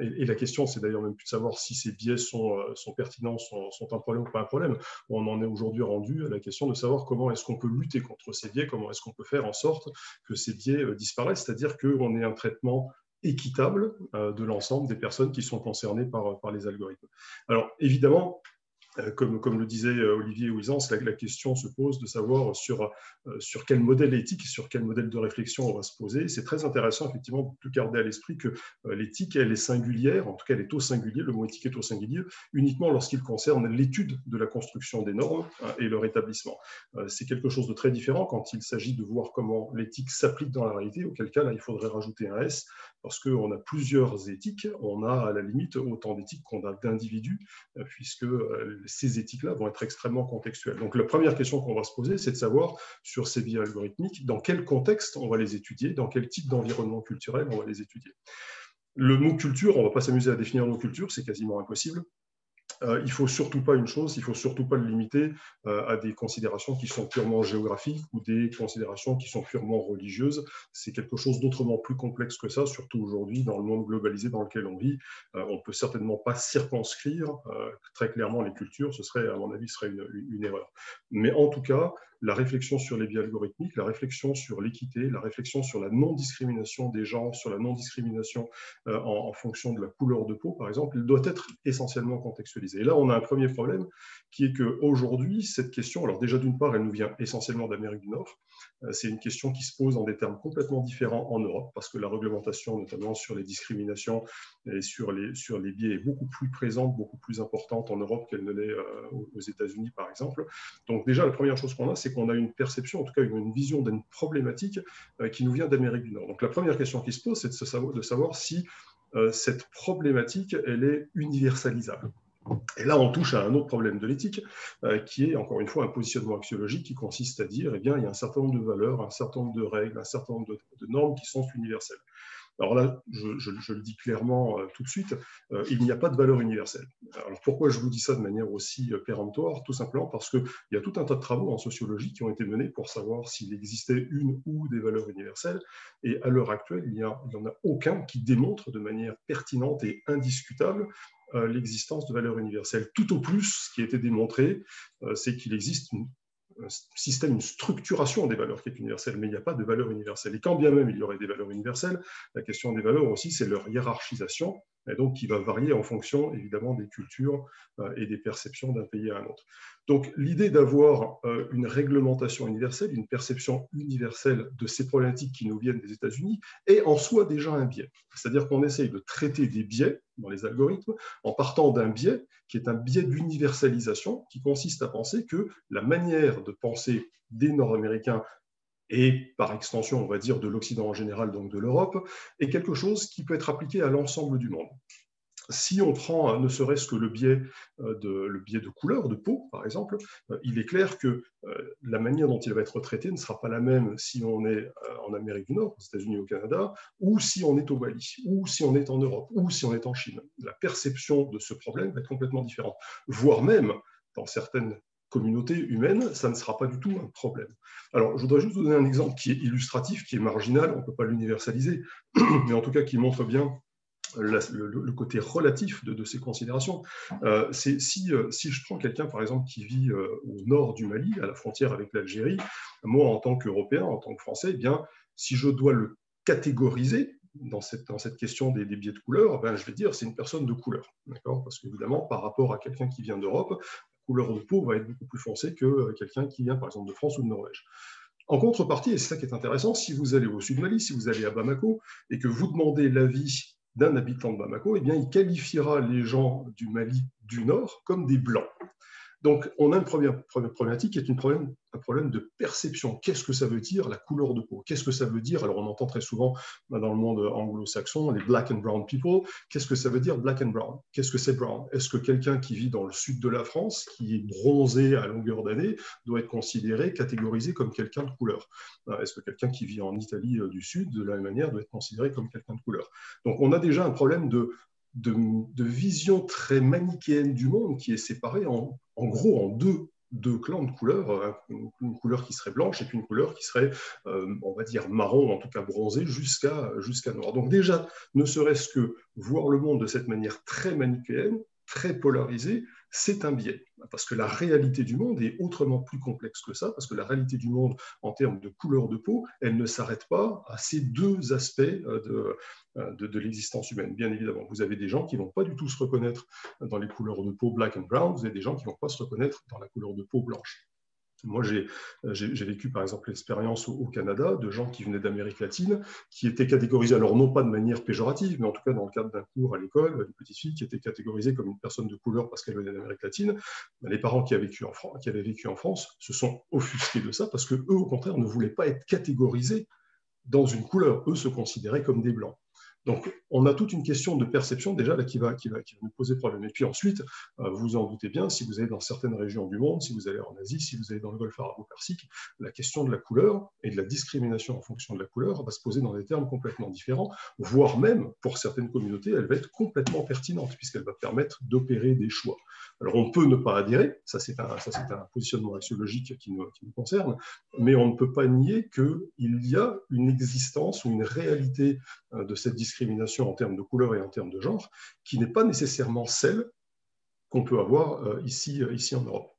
Et, la question, c'est d'ailleurs même plus de savoir si ces biais sont, euh, pertinents, sont, un problème ou pas un problème. On en est aujourd'hui rendu à la question de savoir comment est-ce qu'on peut lutter contre ces biais, comment est-ce qu'on peut faire en sorte que ces biais euh, disparaissent, c'est-à-dire qu'on ait un traitement équitable euh, de l'ensemble des personnes qui sont concernées par, par les algorithmes. Alors évidemment, comme, comme, le disait euh, Olivier Ouisance, la, la, question se pose de savoir sur, euh, sur quel modèle éthique, sur quel modèle de réflexion on va se poser. C'est très intéressant, effectivement, de garder à l'esprit que l'éthique, elle est singulière, en tout cas, elle est au singulier, le mot éthique est au singulier, uniquement lorsqu'il concerne l'étude de la construction des normes hein, et leur établissement. C'est quelque chose de très différent quand il s'agit de voir comment l'éthique s'applique dans la réalité, auquel cas, là, il faudrait rajouter un S, parce qu'on a plusieurs éthiques, on a à la limite autant d'éthiques qu'on a d'individus, puisque ces éthiques-là vont être extrêmement contextuelles. Donc la première question qu'on va se poser, c'est de savoir sur ces biais algorithmiques, dans quel contexte on va les étudier, dans quel type d'environnement culturel on va les étudier. Le mot culture, on ne va pas s'amuser à définir nos cultures, c'est quasiment impossible. Euh, il faut surtout pas une chose, il faut surtout pas le limiter euh, à des considérations qui sont purement géographiques ou des considérations qui sont purement religieuses. C'est quelque chose d'autrement plus complexe que ça, surtout aujourd'hui dans le monde globalisé dans lequel on vit. Euh, on peut certainement pas circonscrire très clairement les cultures, ce serait, à mon avis, serait une erreur. Mais en tout cas, la réflexion sur les biais algorithmiques, la réflexion sur l'équité, la réflexion sur la non-discrimination des gens, sur la non-discrimination euh, en, fonction de la couleur de peau, par exemple, doit être essentiellement contextualisée. Et là, on a un premier problème qui est qu'aujourd'hui, cette question, alors déjà d'une part, elle nous vient essentiellement d'Amérique du Nord, euh, c'est une question qui se pose en des termes complètement différents en Europe, parce que la réglementation, notamment sur les discriminations et sur les, sur les biais, est beaucoup plus présente, beaucoup plus importante en Europe qu'elle ne l'est euh, aux États-Unis, par exemple. Donc déjà, la première chose qu'on a, c'est qu'on a une perception, en tout cas une vision d'une problématique euh, qui nous vient d'Amérique du Nord. Donc la première question qui se pose, c'est de, savoir, si cette problématique, elle est universalisable. Et là, on touche à un autre problème de l'éthique, euh, qui est encore une fois un positionnement axiologique qui consiste à dire, eh bien, il y a un certain nombre de valeurs, un certain nombre de règles, un certain nombre de normes qui sont universelles. Alors là, je, le dis clairement euh, tout de suite, euh, il n'y a pas de valeur universelle. Alors pourquoi je vous dis ça de manière aussi euh, péremptoire? Tout simplement parce qu'il y a tout un tas de travaux en sociologie qui ont été menés pour savoir s'il existait une ou des valeurs universelles. Et à l'heure actuelle, il n'y en a aucun qui démontre de manière pertinente et indiscutable l'existence de valeurs universelles. Tout au plus, ce qui a été démontré, c'est qu'il existe une un système, une structuration des valeurs qui est universelle, mais il n'y a pas de valeur universelle. Et quand bien même il y aurait des valeurs universelles, la question des valeurs aussi, c'est leur hiérarchisation, et donc qui va varier en fonction évidemment des cultures euh, et des perceptions d'un pays à un autre. Donc l'idée d'avoir euh, une réglementation universelle, une perception universelle de ces problématiques qui nous viennent des États-Unis est en soi déjà un biais. C'est-à-dire qu'on essaye de traiter des biais dans les algorithmes en partant d'un biais qui est un biais d'universalisation qui consiste à penser que la manière de penser des Nord-Américains et par extension, on va dire, de l'Occident en général, donc de l'Europe, est quelque chose qui peut être appliqué à l'ensemble du monde. Si on prend euh, ne serait-ce que le biais, euh, de, le biais de couleur, de peau, par exemple, euh, il est clair que la manière dont il va être traité ne sera pas la même si on est en Amérique du Nord, aux États-Unis, au Canada, ou si on est au Bali, ou si on est en Europe, ou si on est en Chine. La perception de ce problème va être complètement différente, voire même dans certaines communauté humaine, ça ne sera pas du tout un problème. Alors, je voudrais juste vous donner un exemple qui est illustratif, qui est marginal, on ne peut pas l'universaliser, mais en tout cas qui montre bien le, côté relatif de, ces considérations. Euh, euh, si je prends quelqu'un, par exemple, qui vit euh, au nord du Mali, à la frontière avec l'Algérie, moi, en tant qu'Européen, en tant que Français, eh bien, si je dois le catégoriser, dans cette, question des, biais de couleur, ben, je vais dire c'est une personne de couleur. Parce qu'évidemment, par rapport à quelqu'un qui vient d'Europe, couleur de peau va être beaucoup plus foncée que euh, quelqu'un qui vient par exemple de France ou de Norvège. En contrepartie, et c'est ça qui est intéressant, si vous allez au sud Mali, si vous allez à Bamako, et que vous demandez l'avis d'un habitant de Bamako, eh bien, il qualifiera les gens du Mali du Nord comme des blancs. Donc, on a une première, problématique qui est une problème, problème de perception. Qu'est-ce que ça veut dire la couleur de peau? Qu'est-ce que ça veut dire? Alors, on entend très souvent bah, dans le monde anglo-saxon les black and brown people. Qu'est-ce que ça veut dire black and brown? Qu'est-ce que c'est brown? Est-ce que quelqu'un qui vit dans le sud de la France, qui est bronzé à longueur d'année, doit être considéré, catégorisé comme quelqu'un de couleur? Euh, Est-ce que quelqu'un qui vit en Italie euh, du Sud, de la même manière, doit être considéré comme quelqu'un de couleur? Donc, on a déjà un problème de, de, vision très manichéenne du monde qui est séparé en, en gros en deux, deux clans de couleurs, une couleur qui serait blanche et puis une couleur qui serait, on va dire, marron, en tout cas bronzé, jusqu'à jusqu'à noir. Donc déjà, ne serait-ce que voir le monde de cette manière très manichéenne, très polarisée, c'est un biais. Parce que la réalité du monde est autrement plus complexe que ça, parce que la réalité du monde en termes de couleur de peau, elle ne s'arrête pas à ces deux aspects euh, euh, de, de, l'existence humaine. Bien évidemment, vous avez des gens qui ne vont pas du tout se reconnaître dans les couleurs de peau black and brown, vous avez des gens qui ne vont pas se reconnaître dans la couleur de peau blanche. Moi, j'ai vécu par exemple l'expérience au, Canada de gens qui venaient d'Amérique latine, qui étaient catégorisés, alors non pas de manière péjorative, mais en tout cas dans le cadre d'un cours à l'école, une petite fille qui était catégorisée comme une personne de couleur parce qu'elle venait d'Amérique latine. Les parents qui avaient, vécu en France, qui avaient vécu en France se sont offusqués de ça parce que eux, au contraire, ne voulaient pas être catégorisés dans une couleur. Eux se considéraient comme des blancs. Donc, on a toute une question de perception déjà là, qui, va, qui, va, qui va nous poser problème. Et puis ensuite, euh, vous en doutez bien, si vous allez dans certaines régions du monde, si vous allez en Asie, si vous allez dans le golfe arabo-persique, la question de la couleur et de la discrimination en fonction de la couleur va se poser dans des termes complètement différents, voire même, pour certaines communautés, elle va être complètement pertinente, puisqu'elle va permettre d'opérer des choix. Alors, on peut ne pas adhérer, ça c'est un, un, positionnement axiologique qui nous, qui nous concerne, mais on ne peut pas nier qu'il y a une existence ou une réalité euh, de cette discrimination en termes de couleur et en termes de genre, qui n'est pas nécessairement celle qu'on peut avoir euh, ici, euh, ici en Europe.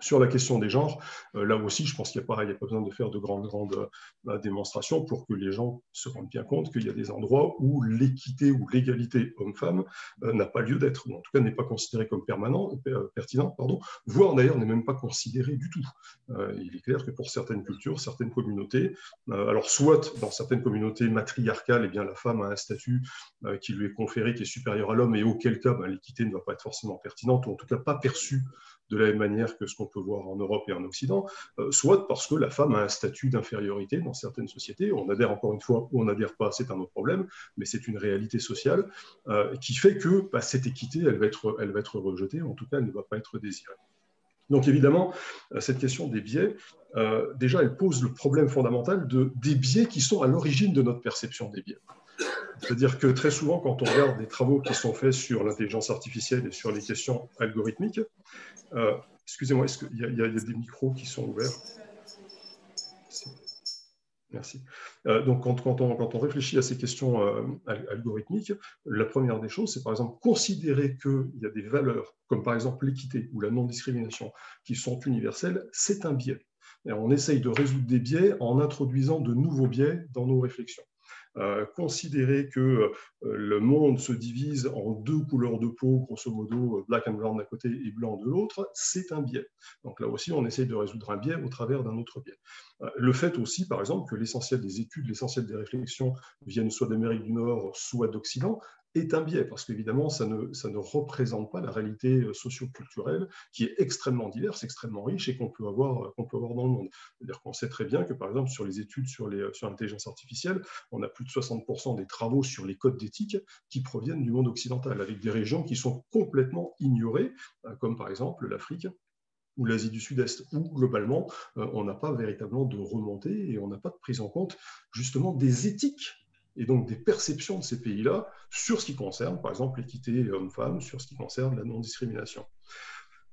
Sur la question des genres, euh, là aussi, je pense qu'il n'y a, pas besoin de faire de grandes, grandes euh, démonstrations pour que les gens se rendent bien compte qu'il y a des endroits où l'équité ou l'égalité homme-femme euh, n'a pas lieu d'être, ou en tout cas n'est pas considérée comme permanent, pertinent, pardon, voire d'ailleurs n'est même pas considérée du tout. il est clair que pour certaines cultures, certaines communautés, alors soit dans certaines communautés matriarcales, eh bien, la femme a un statut qui lui est conféré, qui est supérieur à l'homme, et auquel cas ben, l'équité ne va pas être forcément pertinente, ou en tout cas pas perçue de la même manière que ce qu'on peut voir en Europe et en Occident, euh, soit parce que la femme a un statut d'infériorité dans certaines sociétés. On adhère encore une fois ou on n'adhère pas, c'est un autre problème, mais c'est une réalité sociale euh, qui fait que bah, cette équité, elle va, être, rejetée, en tout cas, elle ne va pas être désirée. Donc évidemment, euh, cette question des biais, déjà, elle pose le problème fondamental de, des biais qui sont à l'origine de notre perception des biais. C'est-à-dire que très souvent, quand on regarde des travaux qui sont faits sur l'intelligence artificielle et sur les questions algorithmiques, euh, excusez-moi, est-ce qu'il y, a des micros qui sont ouverts? Merci. Euh, donc, quand, on, réfléchit à ces questions euh, algorithmiques, la première des choses, c'est par exemple considérer qu'il y a des valeurs, comme par exemple l'équité ou la non-discrimination, qui sont universelles, c'est un biais. Et on essaye de résoudre des biais en introduisant de nouveaux biais dans nos réflexions. Euh, considérer que euh, le monde se divise en deux couleurs de peau, grosso modo black and brown d'un côté et blanc de l'autre, c'est un biais. Donc là aussi, on essaye de résoudre un biais au travers d'un autre biais. Euh, le fait aussi, par exemple, que l'essentiel des études, l'essentiel des réflexions viennent soit d'Amérique du Nord, soit d'Occident, est un biais, parce qu'évidemment, ça ne, ça ne représente pas la réalité euh, socio-culturelle qui est extrêmement diverse, extrêmement riche et qu'on peut, avoir, euh, peut avoir dans le monde. C'est-à-dire qu'on sait très bien que, par exemple, sur les études sur, les, sur l'intelligence artificielle, on a plus de 60% des travaux sur les codes d'éthique qui proviennent du monde occidental, avec des régions qui sont complètement ignorées, euh, comme par exemple l'Afrique ou l'Asie du Sud-Est, où globalement, on n'a pas véritablement de remontée et on n'a pas de prise en compte justement des éthiques et donc des perceptions de ces pays-là sur ce qui concerne, par exemple, l'équité homme-femme, sur ce qui concerne la non-discrimination.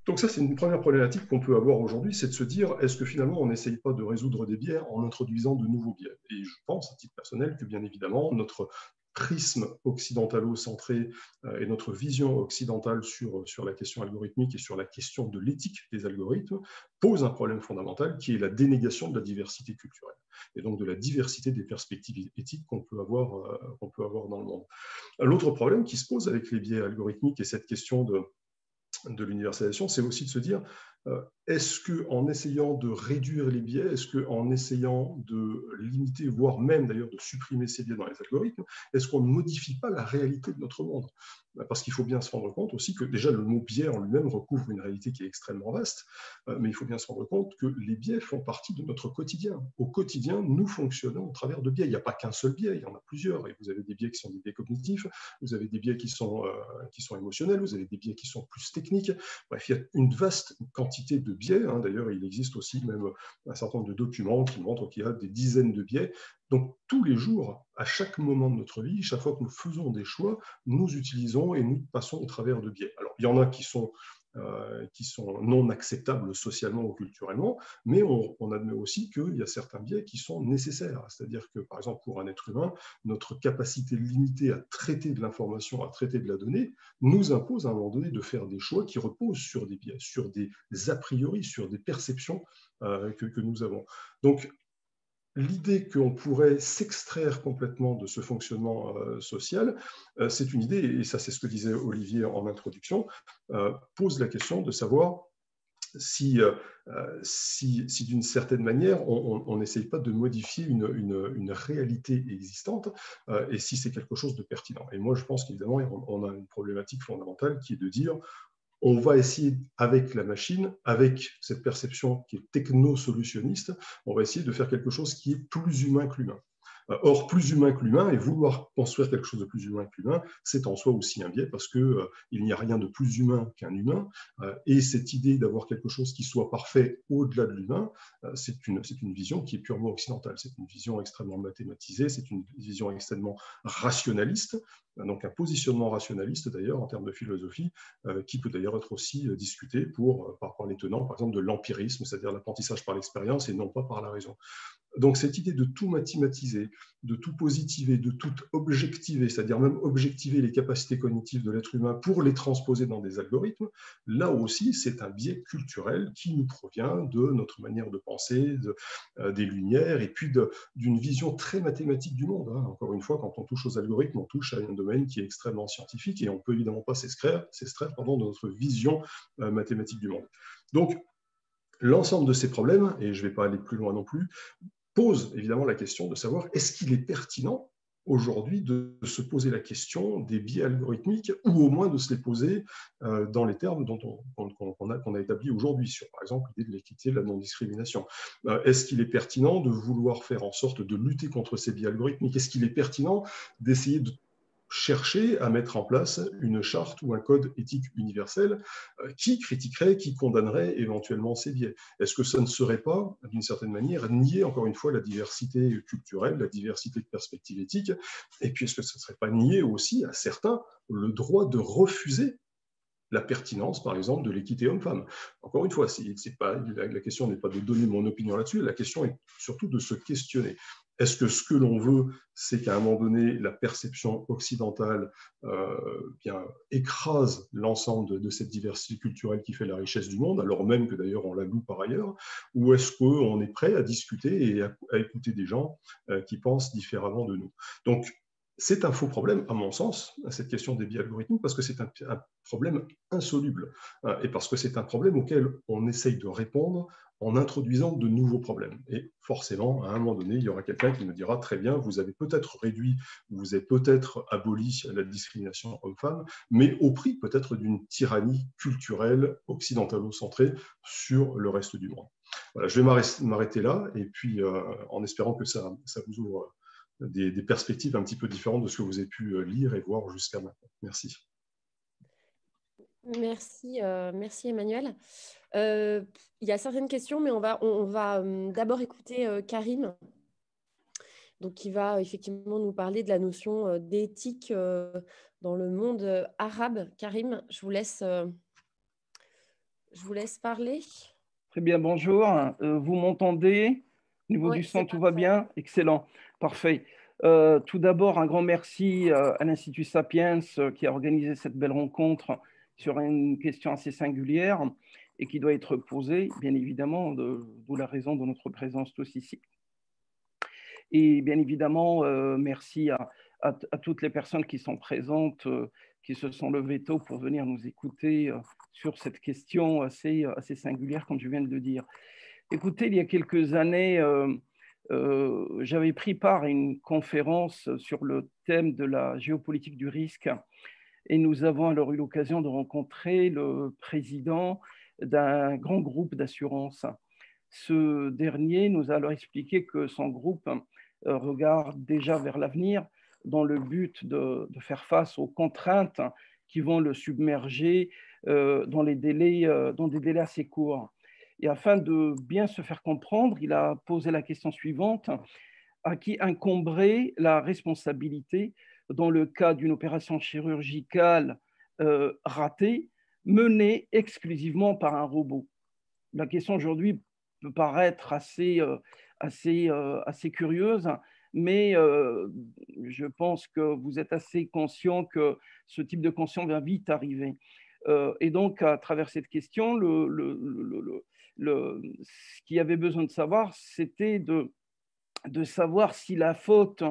Donc ça, c'est une première problématique qu'on peut avoir aujourd'hui, c'est de se dire, est-ce que finalement, on n'essaye pas de résoudre des biais en introduisant de nouveaux biais? Et je pense, à titre personnel, que bien évidemment, notre prisme occidentalo-centré euh, et notre vision occidentale sur, sur la question algorithmique et sur la question de l'éthique des algorithmes pose un problème fondamental qui est la dénégation de la diversité culturelle et donc de la diversité des perspectives éthiques qu'on peut, avoir, euh, peut avoir dans le monde. L'autre problème qui se pose avec les biais algorithmiques et cette question de, de l'universalisation, c'est aussi de se dire est-ce qu'en essayant de réduire les biais, est-ce qu'en essayant de limiter, voire même d'ailleurs de supprimer ces biais dans les algorithmes, est-ce qu'on ne modifie pas la réalité de notre monde? Bah, Parce qu'il faut bien se rendre compte aussi que déjà le mot biais en lui-même recouvre une réalité qui est extrêmement vaste, euh, mais il faut bien se rendre compte que les biais font partie de notre quotidien. Au quotidien, nous fonctionnons au travers de biais. Il n'y a pas qu'un seul biais, il y en a plusieurs. Et vous avez des biais qui sont des biais cognitifs, vous avez des biais qui sont, euh, qui sont émotionnels, vous avez des biais qui sont plus techniques. Bref, il y a une vaste quantité de biais. Hein. D'ailleurs, il existe aussi même un certain nombre de documents qui montrent qu'il y a des dizaines de biais. Donc, tous les jours, à chaque moment de notre vie, chaque fois que nous faisons des choix, nous utilisons et nous passons au travers de biais. Alors, il y en a qui sont qui sont non acceptables socialement ou culturellement, mais on, admet aussi qu'il y a certains biais qui sont nécessaires. C'est-à-dire que, par exemple, pour un être humain, notre capacité limitée à traiter de l'information, à traiter de la donnée, nous impose à un moment donné de faire des choix qui reposent sur des biais, sur des a priori, sur des perceptions que, que nous avons. Donc, l'idée qu'on pourrait s'extraire complètement de ce fonctionnement euh, social, euh, c'est une idée, et ça c'est ce que disait Olivier en introduction, euh, pose la question de savoir si, si, si d'une certaine manière, on n'essaye pas de modifier une, une, une réalité existante et si c'est quelque chose de pertinent. Et moi, je pense qu'évidemment, on a une problématique fondamentale qui est de dire on va essayer, avec la machine, avec cette perception qui est techno-solutionniste, on va essayer de faire quelque chose qui est plus humain que l'humain. Euh, or, plus humain que l'humain, et vouloir construire quelque chose de plus humain que l'humain, c'est en soi aussi un biais parce qu'il euh, n'y a rien de plus humain qu'un humain. Euh, et cette idée d'avoir quelque chose qui soit parfait au-delà de l'humain, c'est une, une vision qui est purement occidentale. C'est une vision extrêmement mathématisée, c'est une vision extrêmement rationaliste, donc un positionnement rationaliste d'ailleurs en termes de philosophie, qui peut d'ailleurs être aussi discuté pour, par, par les tenants, par exemple, de l'empirisme, c'est-à-dire l'apprentissage par l'expérience et non pas par la raison. Donc cette idée de tout mathématiser, de tout positiver, de tout objectiver, c'est-à-dire même objectiver les capacités cognitives de l'être humain pour les transposer dans des algorithmes, là aussi c'est un biais culturel qui nous provient de notre manière de penser, euh, des lumières et puis d'une vision très mathématique du monde. Hein. Encore une fois, quand on touche aux algorithmes, on touche à un domaine qui est extrêmement scientifique et on ne peut évidemment pas s'extraire, de notre vision euh, mathématique du monde. Donc, L'ensemble de ces problèmes, et je ne vais pas aller plus loin non plus, pose évidemment la question de savoir est-ce qu'il est pertinent aujourd'hui de se poser la question des biais algorithmiques ou au moins de se les poser euh, dans les termes dont on, a, qu'on a établis aujourd'hui sur, par exemple, l'idée de l'équité, de la non-discrimination. Euh, est-ce qu'il est pertinent de vouloir faire en sorte de lutter contre ces biais algorithmiques? Est-ce qu'il est pertinent d'essayer de chercher à mettre en place une charte ou un code éthique universel euh, qui critiquerait, qui condamnerait éventuellement ces biais. Est-ce que ça ne serait pas, d'une certaine manière, nier encore une fois la diversité culturelle, la diversité de perspectives éthiques? Et puis est-ce que ce ne serait pas nier aussi à certains le droit de refuser la pertinence, par exemple, de l'équité homme-femme. Encore une fois, c'est pas, la question n'est pas de donner mon opinion là-dessus, la question est surtout de se questionner. Est-ce que ce que l'on veut, c'est qu'à un moment donné, la perception occidentale euh, bien, écrase l'ensemble de, cette diversité culturelle qui fait la richesse du monde, alors même que d'ailleurs on la loue par ailleurs Ou est-ce qu'on est prêt à discuter et à, écouter des gens euh, qui pensent différemment de nous? Donc, c'est un faux problème, à mon sens, cette question des biais algorithmiques, parce que c'est un, problème insoluble hein, et parce que c'est un problème auquel on essaye de répondre en introduisant de nouveaux problèmes. Et forcément, à un moment donné, il y aura quelqu'un qui me dira très bien, vous avez peut-être réduit, vous avez peut-être aboli la discrimination homme-femme, mais au prix peut-être d'une tyrannie culturelle occidentalo-centrée sur le reste du monde. Voilà, je vais m'arrêter là, et puis euh, en espérant que ça, ça vous ouvre des, perspectives un petit peu différentes de ce que vous avez pu euh, lire et voir jusqu'à maintenant. Merci. Merci, euh, merci Emmanuel. Euh, il y a certaines questions, mais on va, on, va d'abord écouter Karim, donc qui va effectivement nous parler de la notion d'éthique dans le monde arabe. Karim, je vous laisse, je vous laisse parler. Très bien, bonjour. vous m'entendez? Au niveau du son, tout va bien? Excellent. Parfait. Euh, tout d'abord, un grand merci euh, à l'Institut Sapiens euh, qui a organisé cette belle rencontre sur une question assez singulière et qui doit être posée, bien évidemment, d'où la raison de notre présence tous ici. Et bien évidemment, merci à, toutes les personnes qui sont présentes, qui se sont levées tôt pour venir nous écouter sur cette question assez, assez singulière, comme je viens de le dire. Écoutez, il y a quelques années, euh, j'avais pris part à une conférence sur le thème de la géopolitique du risque et nous avons alors eu l'occasion de rencontrer le président d'un grand groupe d'assurance. Ce dernier nous a alors expliqué que son groupe euh, regarde déjà vers l'avenir dans le but de, faire face aux contraintes qui vont le submerger euh, dans, les délais, dans des délais assez courts. Et afin de bien se faire comprendre, il a posé la question suivante à qui incomberait la responsabilité dans le cas d'une opération chirurgicale euh, ratée menée exclusivement par un robot? La question aujourd'hui peut paraître assez, euh, assez, euh, assez curieuse, mais je pense que vous êtes assez conscient que ce type de conscience va vite arriver. et donc, à travers cette question, le, ce qu'il y avait besoin de savoir, c'était de, savoir si la faute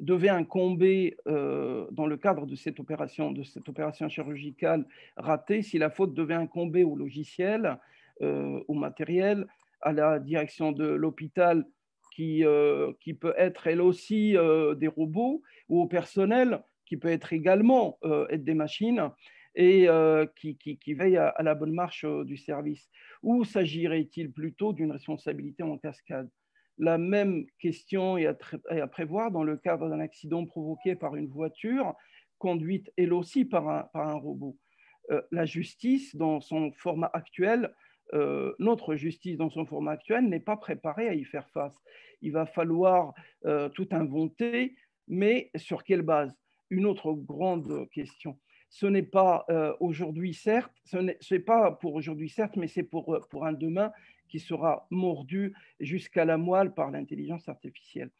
devait incomber dans le cadre de cette opération, de cette opération chirurgicale ratée, si la faute devait incomber au logiciel, au matériel, à la direction de l'hôpital qui, euh, qui peut être elle aussi euh, des robots, ou au personnel qui peut être également euh, être des machines et qui, qui, veille à, la bonne marche du service. Ou s'agirait-il plutôt d'une responsabilité en cascade? La même question est à, prévoir dans le cadre d'un accident provoqué par une voiture conduite elle aussi par un, robot. la justice, dans son format actuel, euh, notre justice dans son format actuel n'est pas préparée à y faire face. Il va falloir euh, tout inventer, mais sur quelle base? Une autre grande question. Ce n'est pas euh, aujourd'hui, ce n'est pas pour aujourd'hui, certes, mais c'est pour, pour un demain qui sera mordu jusqu'à la moelle par l'intelligence artificielle.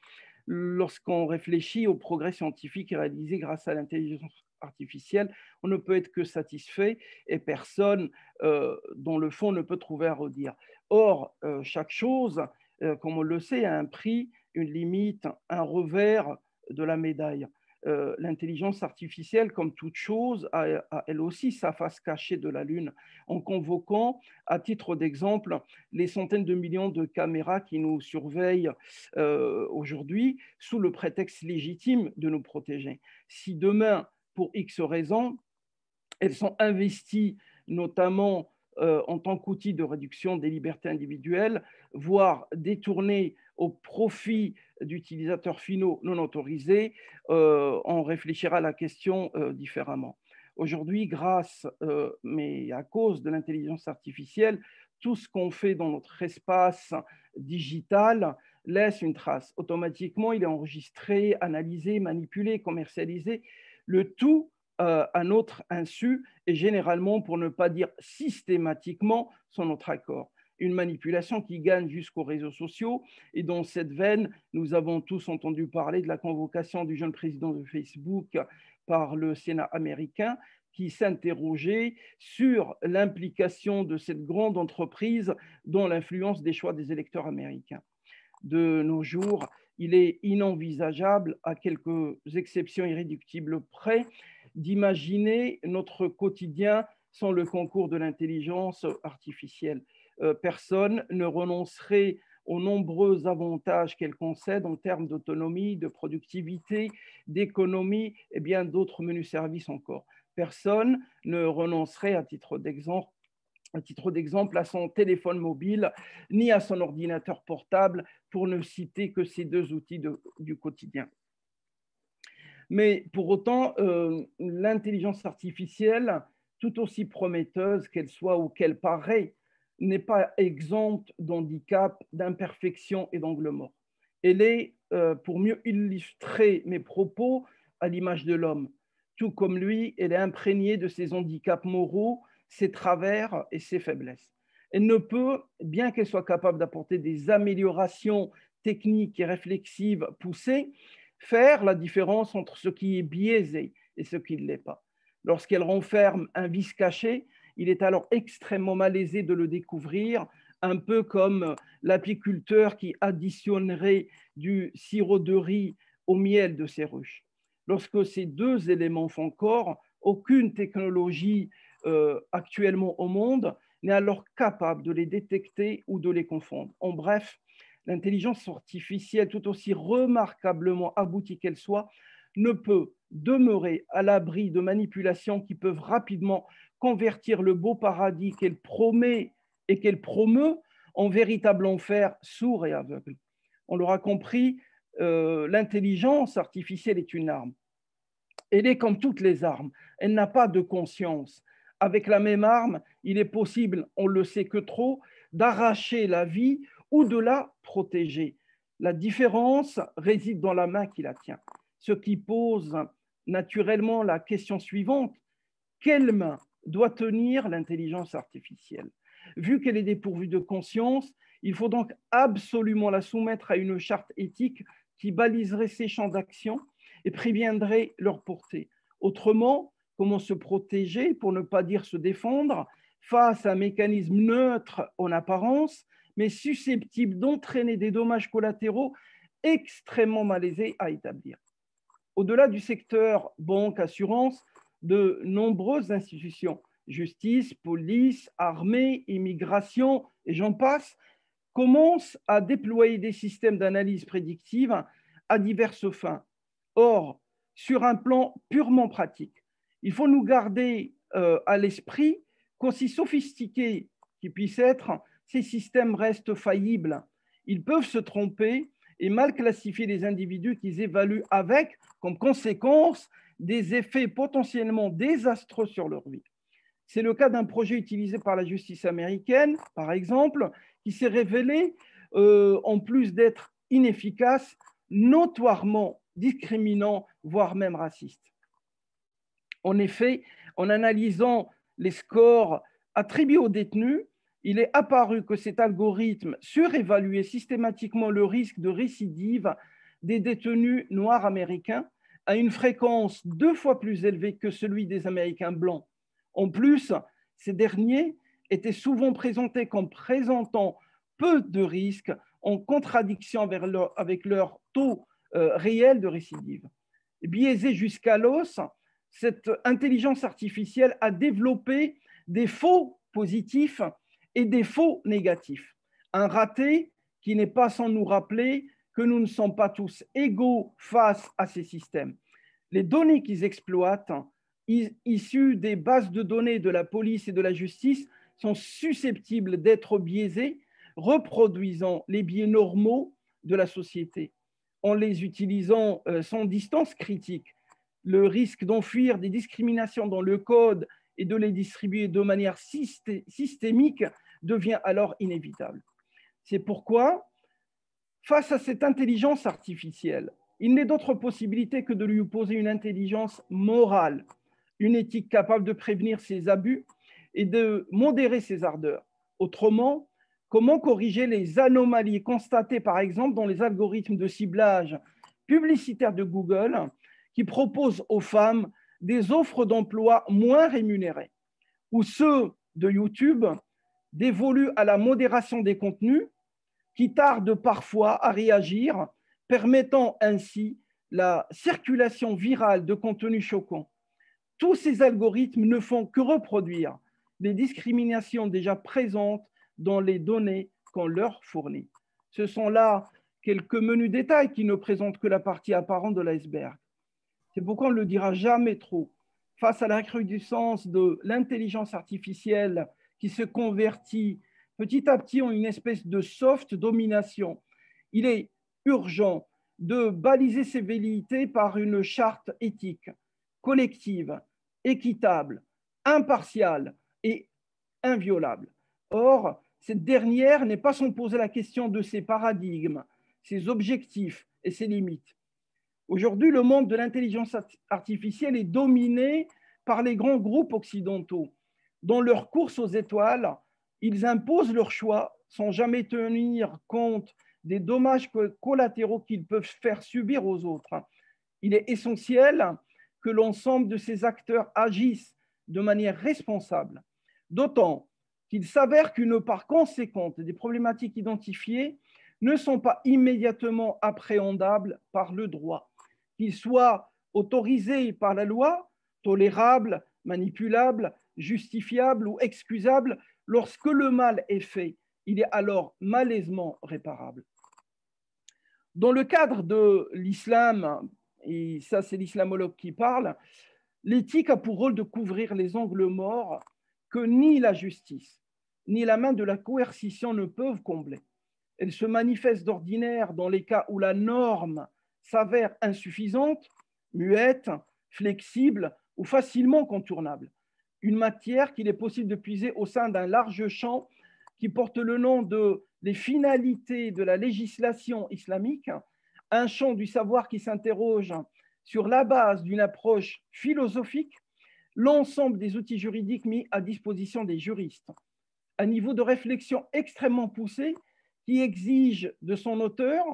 Lorsqu'on réfléchit au progrès scientifique réalisé grâce à l'intelligence artificielle, on ne peut être que satisfait et personne euh, dont le fond ne peut trouver à redire. Or, euh, chaque chose, euh, comme on le sait, a un prix, une limite, un revers de la médaille. L'intelligence artificielle, comme toute chose, a, elle aussi sa face cachée de la Lune, en convoquant, à titre d'exemple, les centaines de millions de caméras qui nous surveillent aujourd'hui sous le prétexte légitime de nous protéger. Si demain, pour X raisons. Elles sont investies notamment euh, en tant qu'outil de réduction des libertés individuelles, voire détournées au profit d'utilisateurs finaux non autorisés, euh, on réfléchira à la question euh, différemment. Aujourd'hui, grâce, mais à cause de l'intelligence artificielle, tout ce qu'on fait dans notre espace digital laisse une trace. Automatiquement, il est enregistré, analysé, manipulé, commercialisé le tout euh, à notre insu et généralement, pour ne pas dire systématiquement, sans notre accord. Une manipulation qui gagne jusqu'aux réseaux sociaux. Et dans cette veine, nous avons tous entendu parler de la convocation du jeune président de Facebook par le Sénat américain qui s'interrogeait sur l'implication de cette grande entreprise dans l'influence des choix des électeurs américains. De nos jours, il est inenvisageable, à quelques exceptions irréductibles près, d'imaginer notre quotidien sans le concours de l'intelligence artificielle. Euh, personne ne renoncerait aux nombreux avantages qu'elle concède en termes d'autonomie, de productivité, d'économie et bien d'autres menus services encore. Personne ne renoncerait, à titre d'exemple, à son téléphone mobile ni à son ordinateur portable, pour ne citer que ces deux outils du quotidien. Mais pour autant, euh, l'intelligence artificielle, tout aussi prometteuse qu'elle soit ou qu'elle paraît, n'est pas exempte d'handicap, d'imperfection et d'angle mort. Elle est, euh, pour mieux illustrer mes propos, à l'image de l'homme. Tout comme lui, elle est imprégnée de ses handicaps moraux ses travers et ses faiblesses. Elle ne peut, bien qu'elle soit capable d'apporter des améliorations techniques et réflexives poussées, faire la différence entre ce qui est biaisé et ce qui ne l'est pas. Lorsqu'elle renferme un vice caché, il est alors extrêmement malaisé de le découvrir, un peu comme l'apiculteur qui additionnerait du sirop de riz au miel de ses ruches. Lorsque ces deux éléments font corps, aucune technologie euh, actuellement au monde n'est alors capable de les détecter ou de les confondre. En bref, l'intelligence artificielle, tout aussi remarquablement aboutie qu'elle soit, ne peut demeurer à l'abri de manipulations qui peuvent rapidement convertir le beau paradis qu'elle promet et qu'elle promeut en véritable enfer sourd et aveugle. On l'aura compris, euh, l'intelligence artificielle est une arme. Elle est comme toutes les armes. Elle n'a pas de conscience avec la même arme, il est possible, on le sait que trop, d'arracher la vie ou de la protéger. La différence réside dans la main qui la tient, ce qui pose naturellement la question suivante. Quelle main doit tenir l'intelligence artificielle. Vu qu'elle est dépourvue de conscience, il faut donc absolument la soumettre à une charte éthique qui baliserait ses champs d'action et préviendrait leur portée. Autrement, comment se protéger, pour ne pas dire se défendre, face à un mécanisme neutre en apparence, mais susceptible d'entraîner des dommages collatéraux extrêmement malaisés à établir? Au-delà du secteur banque, assurance, de nombreuses institutions, justice, police, armée, immigration, et j'en passe, commencent à déployer des systèmes d'analyse prédictive à diverses fins. Or, sur un plan purement pratique, il faut nous garder euh, à l'esprit qu'aussi sophistiqués qu'ils puissent être, ces systèmes restent faillibles. Ils peuvent se tromper et mal classifier les individus qu'ils évaluent avec comme conséquence des effets potentiellement désastreux sur leur vie. C'est le cas d'un projet utilisé par la justice américaine, par exemple, qui s'est révélé, euh, en plus d'être inefficace, notoirement discriminant, voire même raciste. En effet, en analysant les scores attribués aux détenus, il est apparu que cet algorithme surévaluait systématiquement le risque de récidive des détenus noirs américains à une fréquence deux fois plus élevée que celui des Américains blancs. En plus, ces derniers étaient souvent présentés comme présentant peu de risques en contradiction avec leur taux euh, réel de récidive. Biaisé jusqu'à l'os, cette intelligence artificielle a développé des faux positifs et des faux négatifs. Un raté qui n'est pas sans nous rappeler que nous ne sommes pas tous égaux face à ces systèmes. Les données qu'ils exploitent, issues des bases de données de la police et de la justice, sont susceptibles d'être biaisées, reproduisant les biais normaux de la société. En les utilisant euh, sans distance critique, le risque d'enfuir des discriminations dans le code et de les distribuer de manière systémique devient alors inévitable. C'est pourquoi, face à cette intelligence artificielle, il n'est d'autre possibilité que de lui opposer une intelligence morale, une éthique capable de prévenir ses abus et de modérer ses ardeurs. Autrement, comment corriger les anomalies constatées, par exemple, dans les algorithmes de ciblage publicitaire de Google qui proposent aux femmes des offres d'emploi moins rémunérées, ou ceux de YouTube dévolus à la modération des contenus qui tardent parfois à réagir, permettant ainsi la circulation virale de contenus choquants. Tous ces algorithmes ne font que reproduire les discriminations déjà présentes dans les données qu'on leur fournit. Ce sont là quelques menus détails qui ne présentent que la partie apparente de l'iceberg. C'est pourquoi on ne le dira jamais trop. Face à la recrudescence de l'intelligence artificielle qui se convertit petit à petit en une espèce de soft domination. Il est urgent de baliser ces velléités par une charte éthique, collective, équitable, impartiale et inviolable. Or, cette dernière n'est pas sans poser la question de ses paradigmes, ses objectifs et ses limites. Aujourd'hui, le monde de l'intelligence artificielle est dominé par les grands groupes occidentaux dans leur course aux étoiles, ils imposent leur choix sans jamais tenir compte des dommages collatéraux qu'ils peuvent faire subir aux autres. Il est essentiel que l'ensemble de ces acteurs agissent de manière responsable, d'autant qu'il s'avère qu'une part conséquente des problématiques identifiées ne sont pas immédiatement appréhendables par le droit, qu'ils soient autorisés par la loi, tolérables, manipulables, justifiable ou excusable lorsque le mal est fait. Il est alors malaisement réparable. Dans le cadre de l'islam, et ça c'est l'islamologue qui parle, l'éthique a pour rôle de couvrir les angles morts que ni la justice ni la main de la coercition ne peuvent combler. Elle se manifeste d'ordinaire dans les cas où la norme s'avère insuffisante, muette, flexible ou facilement contournable une matière qu'il est possible de puiser au sein d'un large champ qui porte le nom de les finalités de la législation islamique, un champ du savoir qui s'interroge sur la base d'une approche philosophique, l'ensemble des outils juridiques mis à disposition des juristes. Un niveau de réflexion extrêmement poussé qui exige de son auteur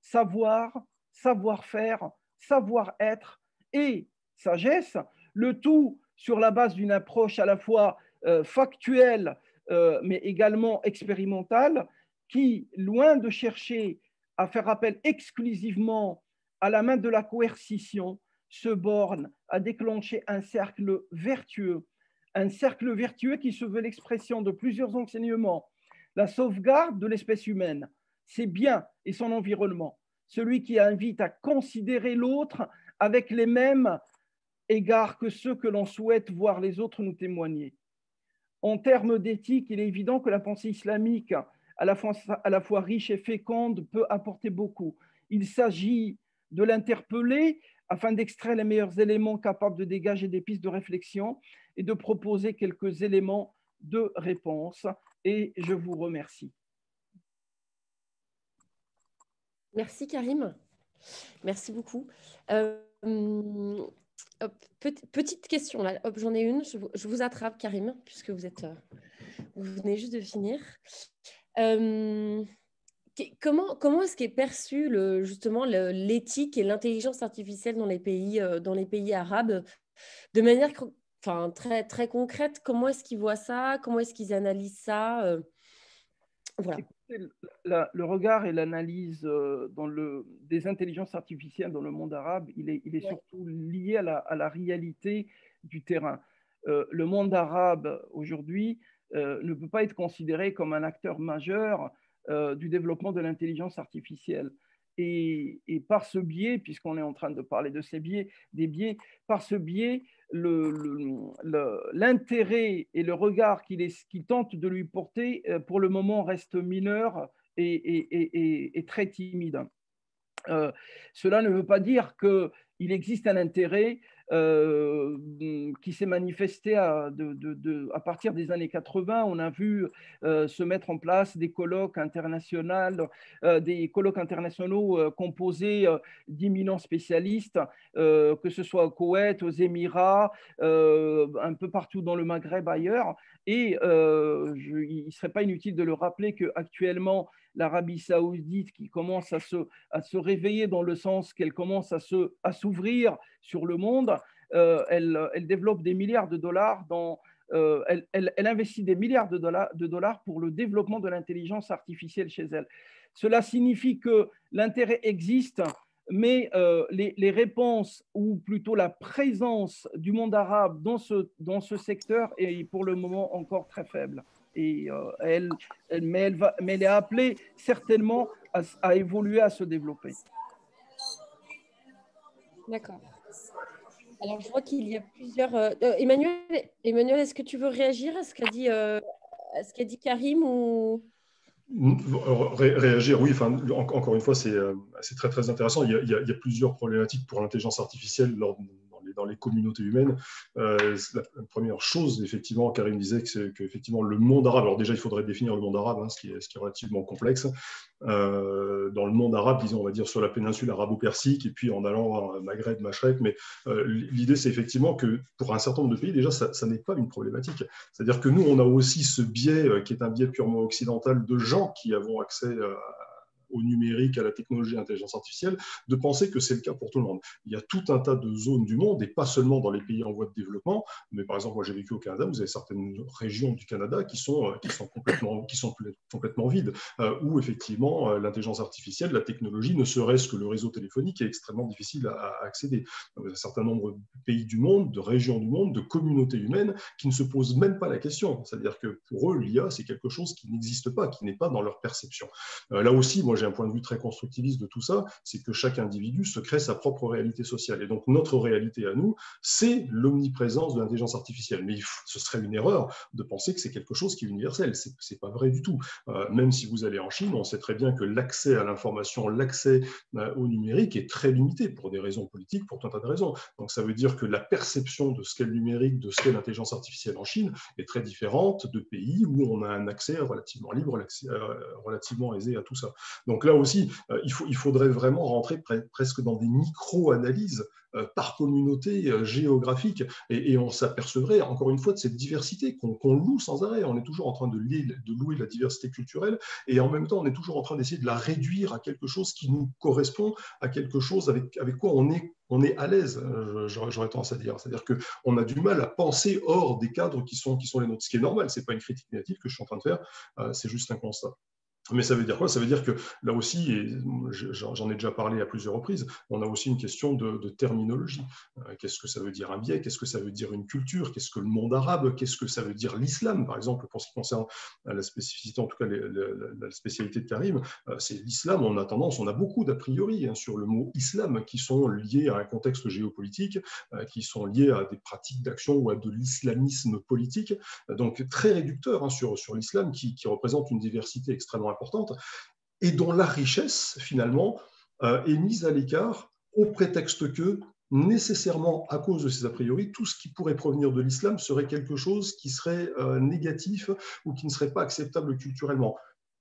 savoir, savoir-faire, savoir-être et sagesse, le tout sur la base d'une approche à la fois euh, factuelle euh, mais également expérimentale qui, loin de chercher à faire appel exclusivement à la main de la coercition, se borne à déclencher un cercle vertueux, un cercle vertueux qui se veut l'expression de plusieurs enseignements. La sauvegarde de l'espèce humaine, c'est bien et son environnement, celui qui invite à considérer l'autre avec les mêmes égards que ceux que l'on souhaite voir les autres nous témoigner. En termes d'éthique, il est évident que la pensée islamique, à la, fois, à la fois riche et féconde, peut apporter beaucoup. Il s'agit de l'interpeller afin d'extraire les meilleurs éléments capables de dégager des pistes de réflexion et de proposer quelques éléments de réponse. Et je vous remercie. Merci Karim. Merci beaucoup. Euh, petite question là. j'en ai une. Je, vous attrape Karim puisque vous êtes, euh, vous venez juste de finir. Euh, comment comment est-ce qu'est perçu le, justement l'éthique et l'intelligence artificielle dans les pays dans les pays arabes? De manière enfin très très concrète Comment est-ce qu'ils voient ça? Comment est-ce qu'ils analysent ça Voilà le regard et l'analyse euh, le, des intelligences artificielles dans le monde arabe, il est, il est surtout lié à la, à la, réalité du terrain. Euh, le monde arabe aujourd'hui euh, ne peut pas être considéré comme un acteur majeur du développement de l'intelligence artificielle. Et, par ce biais, puisqu'on est en train de parler de ces biais, des biais, par ce biais, l'intérêt et le regard qu'il tente de lui porter, euh, pour le moment, reste mineur et, très timide. Euh, cela ne veut pas dire qu'il existe un intérêt euh, qui s'est manifesté à, de, à, partir des années 80. On a vu euh, se mettre en place des colloques internationaux, euh, des colloques internationaux composés d'imminents spécialistes, que ce soit au Koweït, aux Émirats, un peu partout dans le Maghreb ailleurs. Et il ne serait pas inutile de le rappeler qu'actuellement, l'Arabie saoudite qui commence à se, réveiller dans le sens qu'elle commence à, s'ouvrir sur le monde, euh, elle, développe des milliards de dollars. Euh, elle, investit des milliards de dollars, de dollars pour le développement de l'intelligence artificielle chez elle. Cela signifie que l'intérêt existe, mais euh, les, les, réponses, ou plutôt la présence du monde arabe dans ce, dans ce secteur est pour le moment encore très faible et euh, elle, mais, elle va, mais elle est appelée certainement à, évoluer, à se développer. D'accord. Alors, je vois qu'il y a plusieurs. Euh, euh, Emmanuel, Emmanuel est-ce que tu veux réagir à ce qu'a dit, ce qu'a dit Karim ou... réagir, oui. Enfin, encore une fois, c'est très très intéressant. Il y, a, il y, a, plusieurs problématiques pour l'intelligence artificielle lors, dans les communautés humaines. Euh, la, première chose, effectivement, Karim disait que, que effectivement, le monde arabe, alors déjà, il faudrait définir le monde arabe, hein, ce, qui est, ce, qui est, relativement complexe. Euh, dans le monde arabe, disons, on va dire sur la péninsule arabo-persique, et puis en allant à Maghreb, Machrek, mais euh, l'idée, c'est effectivement que pour un certain nombre de pays, déjà, ça, ça n'est pas une problématique. C'est-à-dire que nous, on a aussi ce biais, qui est un biais purement occidental, de gens qui avons accès à au numérique, à la technologie, à l'intelligence artificielle, de penser que c'est le cas pour tout le monde. Il y a tout un tas de zones du monde, et pas seulement dans les pays en voie de développement, mais par exemple, moi j'ai vécu au Canada, vous avez certaines régions du Canada qui sont, euh, qui sont, complètement, qui sont complètement vides, euh, où effectivement euh, l'intelligence artificielle, la technologie, ne serait-ce que le réseau téléphonique, est extrêmement difficile à, accéder. il y a un certain nombre de pays du monde, de régions du monde, de communautés humaines qui ne se posent même pas la question. C'est-à-dire que pour eux, l'IA, c'est quelque chose qui n'existe pas, qui n'est pas dans leur perception. là aussi, moi j'ai un point de vue très constructiviste de tout ça, c'est que chaque individu se crée sa propre réalité sociale. Et donc notre réalité à nous, c'est l'omniprésence de l'intelligence artificielle. Mais ce serait une erreur de penser que c'est quelque chose qui est universel. C'est, n'est pas vrai du tout. Euh, même si vous allez en Chine, on sait très bien que l'accès à l'information, l'accès euh, au numérique est très limité pour des raisons politiques, pour tout un tas de raisons. Donc ça veut dire que la perception de ce qu'est le numérique, de ce qu'est l'intelligence artificielle en Chine est très différente de pays où on a un accès relativement libre, euh, relativement aisé à tout ça. Donc Donc là aussi, il, faut, il faudrait vraiment rentrer presque dans des micro-analyses euh, par communauté euh, géographique. Et, on s'apercevrait, encore une fois, de cette diversité qu'on loue sans arrêt. On est toujours en train de, louer la diversité culturelle et en même temps, on est toujours en train d'essayer de la réduire à quelque chose qui nous correspond, à quelque chose avec, quoi on est à l'aise, euh, j'aurais tendance à dire. C'est-à-dire qu'on a du mal à penser hors des cadres qui sont, qui sont les nôtres, ce qui est normal. Ce n'est pas une critique négative que je suis en train de faire, c'est juste un constat. Mais ça veut dire quoi? Ça veut dire que là aussi, et j'en ai déjà parlé à plusieurs reprises, on a aussi une question de, terminologie. Euh, qu'est-ce que ça veut dire un biais? Qu'est-ce que ça veut dire une culture? Qu'est-ce que le monde arabe? Qu'est-ce que ça veut dire l'islam, par exemple, pour ce qui concerne la spécificité, en tout cas la spécialité de Karim euh, C'est l'islam, on a tendance, on a beaucoup d'a priori hein, sur le mot islam qui sont liés à un contexte géopolitique, euh, qui sont liés à des pratiques d'action ou à de l'islamisme politique, donc très réducteur hein, sur, l'islam qui, qui représente une diversité extrêmement importante, et dont la richesse, finalement, euh, est mise à l'écart au prétexte que, nécessairement, à cause de ces a priori, tout ce qui pourrait provenir de l'islam serait quelque chose qui serait euh, négatif ou qui ne serait pas acceptable culturellement.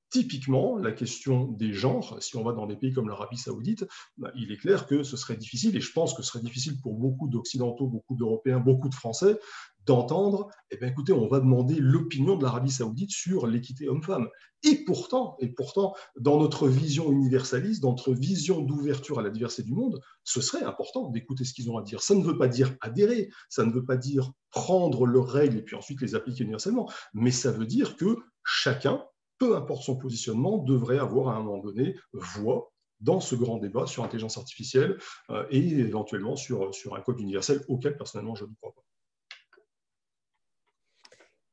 Typiquement, la question des genres, si on va dans des pays comme l'Arabie saoudite, bah, il est clair que ce serait difficile, et je pense que ce serait difficile pour beaucoup d'Occidentaux, beaucoup d'Européens, beaucoup de Français, d'entendre, eh bien, écoutez, on va demander l'opinion de l'Arabie saoudite sur l'équité homme-femme. Et pourtant, et pourtant, dans notre vision universaliste, dans notre vision d'ouverture à la diversité du monde, ce serait important d'écouter ce qu'ils ont à dire. Ça ne veut pas dire adhérer, ça ne veut pas dire prendre leurs règles et puis ensuite les appliquer universellement, mais ça veut dire que chacun peu importe son positionnement, devrait avoir à un moment donné voix dans ce grand débat sur l'intelligence artificielle euh, et éventuellement sur, sur un code universel auquel personnellement je ne crois pas.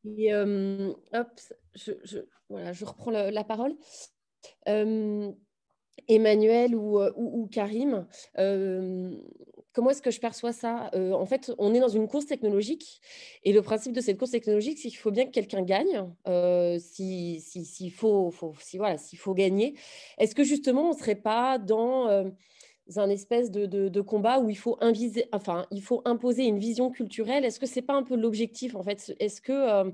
Euh, je, reprends la, parole. Euh, Emmanuel ou, ou, Karim, comment est-ce que je perçois ça euh, En fait, on est dans une course technologique et le principe de cette course technologique, c'est qu'il faut bien que quelqu'un gagne. Euh, s'il si, faut, faut, si, s'il faut gagner, est-ce que justement on ne serait pas dans euh, un espèce de, de, combat où il faut, inviser, enfin, il faut imposer une vision culturelle. Est-ce que c'est pas un peu l'objectif en fait? Est-ce que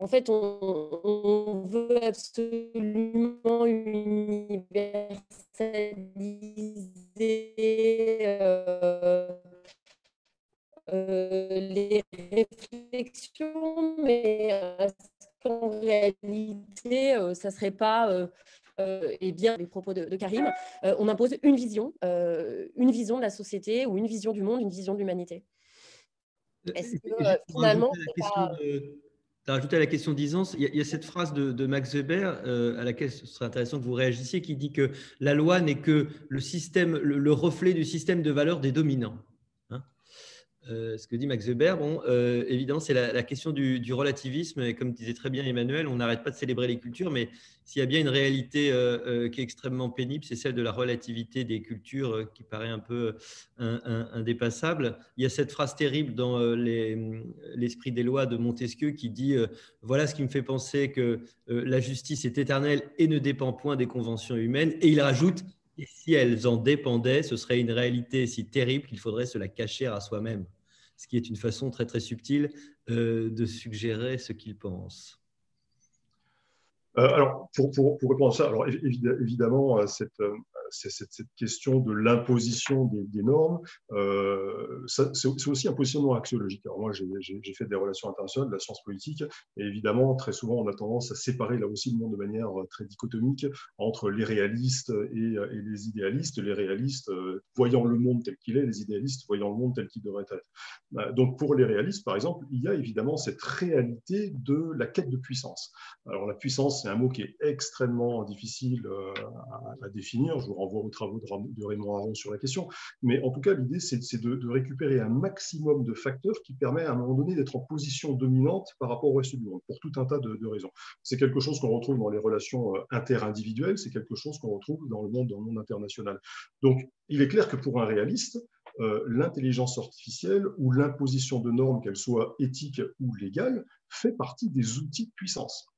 en fait, on, veut absolument universaliser euh, euh, les réflexions, mais en réalité, euh, ça ne serait pas et bien les propos de, Karim, on impose une vision, une vision de la société ou une vision du monde, une vision de l'humanité. Est-ce que finalement, tu as rajouté à la question d'Isance, il, y a cette phrase de, Max Weber euh, à laquelle ce serait intéressant que vous réagissiez, qui dit que la loi n'est que le, système, le, reflet du système de valeurs des dominants. Euh, ce que dit Max Weber, bon, euh, évidemment, c'est la, question du, relativisme. Comme disait très bien Emmanuel, on n'arrête pas de célébrer les cultures, mais s'il y a bien une réalité euh, qui est extrêmement pénible, c'est celle de la relativité des cultures qui paraît un peu indépassable. Il y a cette phrase terrible dans l'esprit des lois de Montesquieu qui dit Voilà ce qui me fait penser que la justice est éternelle et ne dépend point des conventions humaines. Et il rajoute si elles en dépendaient, ce serait une réalité si terrible qu'il faudrait se la cacher à soi-même ce qui est une façon très très subtile euh, de suggérer ce qu'il pense. Euh, alors, pour, pour, répondre à ça, alors évidemment, cette, c'est cette, question de l'imposition des, normes. Euh, c'est aussi un positionnement axiologique. Alors moi, j'ai fait des relations internationales, de la science politique, et évidemment, très souvent, on a tendance à séparer là aussi le monde de manière euh, très dichotomique entre les réalistes et, euh, les idéalistes. Les réalistes voyant le monde tel qu'il est, les idéalistes voyant le monde tel qu'il devrait être. Donc pour les réalistes, par exemple, il y a évidemment cette réalité de la quête de puissance. Alors la puissance, c'est un mot qui est extrêmement difficile à, à définir. Je vous renvoie aux travaux de, Raymond Aron sur la question. Mais en tout cas, l'idée, c'est de, récupérer un maximum de facteurs qui permet à un moment donné d'être en position dominante par rapport au reste du monde, pour tout un tas de, raisons. C'est quelque chose qu'on retrouve dans les relations euh, interindividuelles, c'est quelque chose qu'on retrouve dans le monde, dans le monde international. Donc, il est clair que pour un réaliste, euh, l'intelligence artificielle ou l'imposition de normes, qu'elles soient éthiques ou légales, fait partie des outils de puissance.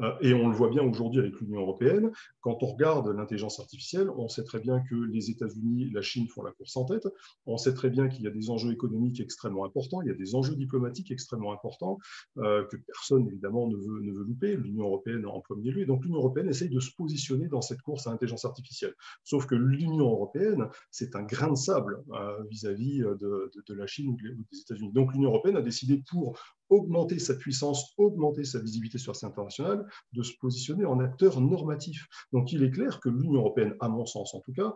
Euh, et on le voit bien aujourd'hui avec l'Union européenne. Quand on regarde l'intelligence artificielle, on sait très bien que les États-Unis la Chine font la course en tête. On sait très bien qu'il y a des enjeux économiques extrêmement importants, il y a des enjeux diplomatiques extrêmement importants euh, que personne, évidemment, ne veut, ne veut louper, l'Union européenne en premier lieu. Et donc l'Union européenne essaye de se positionner dans cette course à l'intelligence artificielle. Sauf que l'Union européenne, c'est un grain de sable euh, vis-à-vis de, la Chine ou des États-Unis. Donc l'Union européenne a décidé pour augmenter sa puissance, augmenter sa visibilité sur la scène internationale, de se positionner en acteur normatif. Donc il est clair que l'Union européenne, à mon sens en tout cas,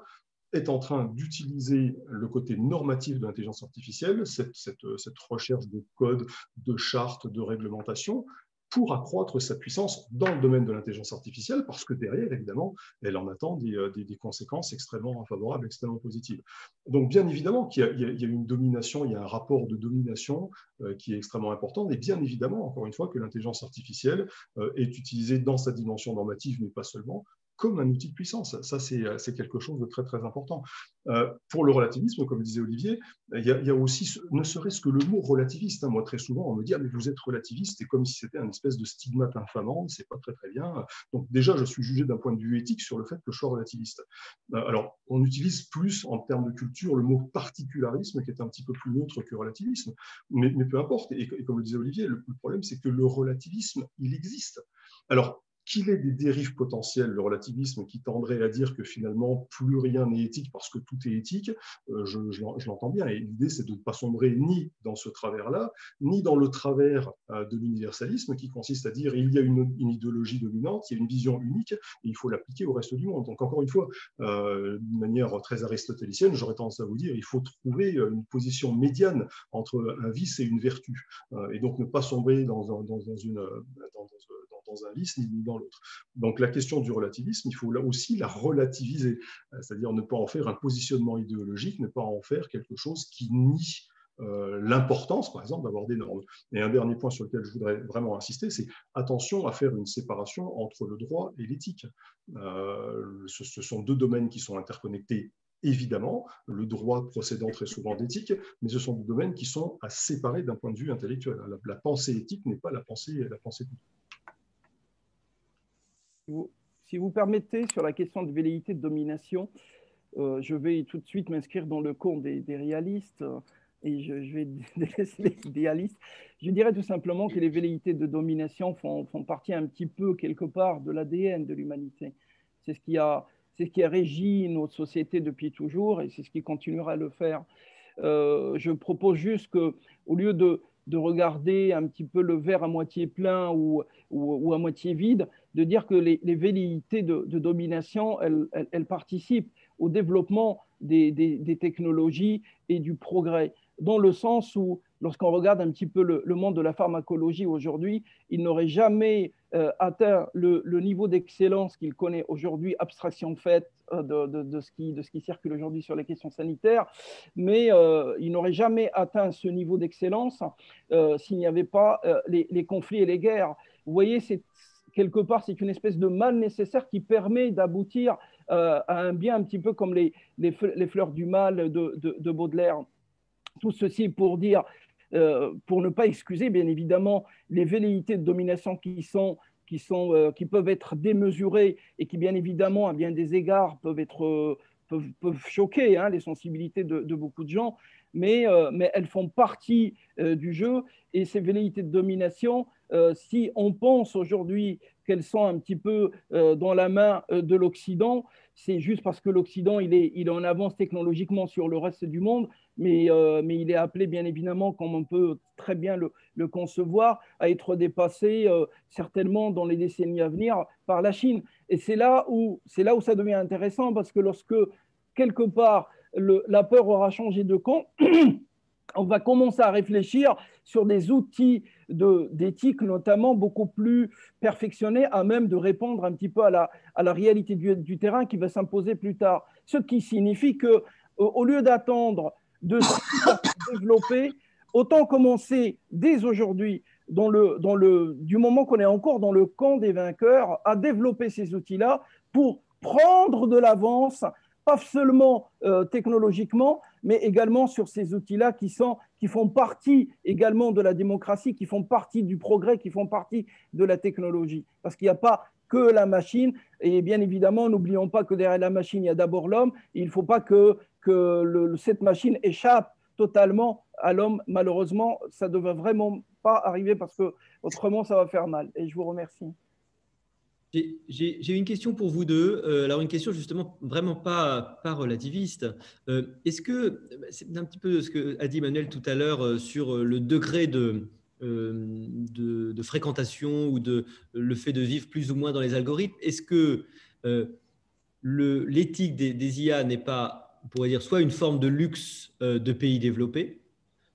est en train d'utiliser le côté normatif de l'intelligence artificielle, cette, cette, cette, recherche de codes, de chartes, de réglementations, pour accroître sa puissance dans le domaine de l'intelligence artificielle, parce que derrière, évidemment, elle en attend des, euh, conséquences extrêmement favorables, extrêmement positives. Donc, bien évidemment qu'il y, y, a une domination, il y a un rapport de domination euh, qui est extrêmement important, et bien évidemment, encore une fois, que l'intelligence artificielle euh, est utilisée dans sa dimension normative, mais pas seulement, comme un outil de puissance. Ça, euh, c'est quelque chose de très, très important. Euh, pour le relativisme, comme disait Olivier, il y a, aussi, ne serait-ce que le mot relativiste. Hein. Moi, très souvent, on me dit, ah, mais vous êtes relativiste, c'est comme si c'était un espèce de stigmate infamant, c'est pas très, très bien. Donc, déjà, je suis jugé d'un point de vue éthique sur le fait que je sois relativiste. Euh, alors, on utilise plus, en termes de culture, le mot particularisme, qui est un petit peu plus neutre que relativisme, mais, peu importe. Et, et, comme le disait Olivier, le, le problème, c'est que le relativisme, il existe. Alors, qu'il ait des dérives potentielles, le relativisme qui tendrait à dire que finalement plus rien n'est éthique parce que tout est éthique, euh, je, l'entends bien. Et l'idée, c'est de ne pas sombrer ni dans ce travers-là, ni dans le travers euh, de l'universalisme qui consiste à dire il y a une, idéologie dominante, il y a une vision unique, et il faut l'appliquer au reste du monde. Donc encore une fois, euh, d'une manière très aristotélicienne, j'aurais tendance à vous dire il faut trouver une position médiane entre un vice et une vertu, et donc ne pas sombrer dans, une dans un vice ni dans l'autre. Donc la question du relativisme, il faut là aussi la relativiser, euh, c'est-à-dire ne pas en faire un positionnement idéologique, ne pas en faire quelque chose qui nie euh, l'importance, par exemple, d'avoir des normes. Et un dernier point sur lequel je voudrais vraiment insister, c'est attention à faire une séparation entre le droit et l'éthique. Euh, ce, sont deux domaines qui sont interconnectés évidemment, le droit procédant très souvent d'éthique, mais ce sont des domaines qui sont à séparer d'un point de vue intellectuel. La, pensée éthique n'est pas la pensée, la pensée si vous permettez, sur la question de velléité de domination, euh, je vais tout de suite m'inscrire dans le camp des, réalistes euh, et je, vais délaisser les idéalistes. Je dirais tout simplement que les velléités de domination font, font partie un petit peu, quelque part, de l'ADN de l'humanité. C'est ce qui a c'est ce qui a régi notre société depuis toujours et c'est ce qui continuera à le faire. Euh, je propose juste que, au lieu de, de regarder un petit peu le verre à moitié plein ou, ou, à moitié vide, de dire que les, velléités de, domination, elles, participent au développement des, technologies et du progrès, dans le sens où, lorsqu'on regarde un petit peu le, monde de la pharmacologie aujourd'hui, il n'aurait jamais euh, atteint le, niveau d'excellence qu'il connaît aujourd'hui, abstraction faite euh, de, de, ce qui, de ce qui circule aujourd'hui sur les questions sanitaires, mais euh, il n'aurait jamais atteint ce niveau d'excellence s'il n'y avait pas les, les, conflits et les guerres. Vous voyez, c'est quelque part, c'est une espèce de mal nécessaire qui permet d'aboutir à un bien un petit peu comme les, les, fleurs du mal de, de Baudelaire. Tout ceci pour dire euh, pour ne pas excuser, bien évidemment, les velléités de domination qui, sont, qui, sont, euh, qui peuvent être démesurées et qui, bien évidemment, à bien des égards, peuvent, être, euh, peuvent, peuvent choquer hein, les sensibilités de, beaucoup de gens, mais, mais elles font partie du jeu. Et ces velléités de domination, si on pense aujourd'hui qu'elles sont un petit peu dans la main de l'Occident, c'est juste parce que l'Occident il est, il est en avance technologiquement sur le reste du monde, mais, euh, mais il est appelé bien évidemment, comme on peut très bien le, le concevoir, à être dépassé euh, certainement dans les décennies à venir par la Chine. Et c'est là, où, là où ça devient intéressant parce que lorsque quelque part la peur aura changé de camp, on va commencer à réfléchir sur des outils d'éthique notamment beaucoup plus perfectionnés à même de répondre un petit peu à la, réalité du, terrain qui va s'imposer plus tard. Ce qui signifie que au lieu d'attendre de se développer, autant commencer dès aujourd'hui, du moment qu'on est encore dans le camp des vainqueurs, à développer ces outils-là pour prendre de l'avance pas seulement euh, technologiquement, mais également sur ces outils-là qui, qui font partie également de la démocratie, qui font partie du progrès, qui font partie de la technologie. Parce qu'il n'y a pas que la machine, et bien évidemment, n'oublions pas que derrière la machine, il y a d'abord l'homme, il ne faut pas que, cette machine échappe totalement à l'homme. Malheureusement, ça ne devrait vraiment pas arriver parce que autrement, ça va faire mal. Et je vous remercie. J'ai une question pour vous deux. Euh, alors, une question justement vraiment pas, relativiste. Euh, est-ce que, c'est un petit peu ce que a dit Manuel tout à l'heure euh, sur le degré de, de, fréquentation ou de le fait de vivre plus ou moins dans les algorithmes, est-ce que l'éthique des, des, IA n'est pas, on pourrait dire, soit une forme de luxe de pays développés,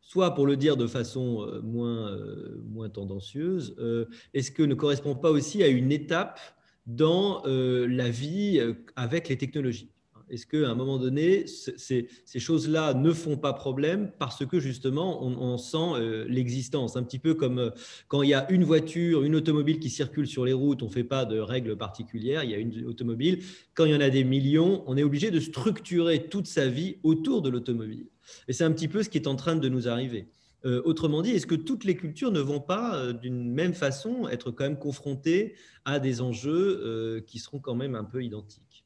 soit pour le dire de façon euh, moins, euh, moins tendancieuse, euh, est-ce que ne correspond pas aussi à une étape dans la vie avec les technologies? Est-ce qu'à un moment donné, ces, choses-là ne font pas problème parce que justement, on, sent euh, l'existence? Un petit peu comme euh, quand il y a une voiture, une automobile qui circule sur les routes, on ne fait pas de règles particulières, il y a une automobile. Quand il y en a des millions, on est obligé de structurer toute sa vie autour de l'automobile. Et c'est un petit peu ce qui est en train de nous arriver. Euh, autrement dit, est-ce que toutes les cultures ne vont pas, d'une même façon, être quand même confrontées à des enjeux qui seront quand même un peu identiques?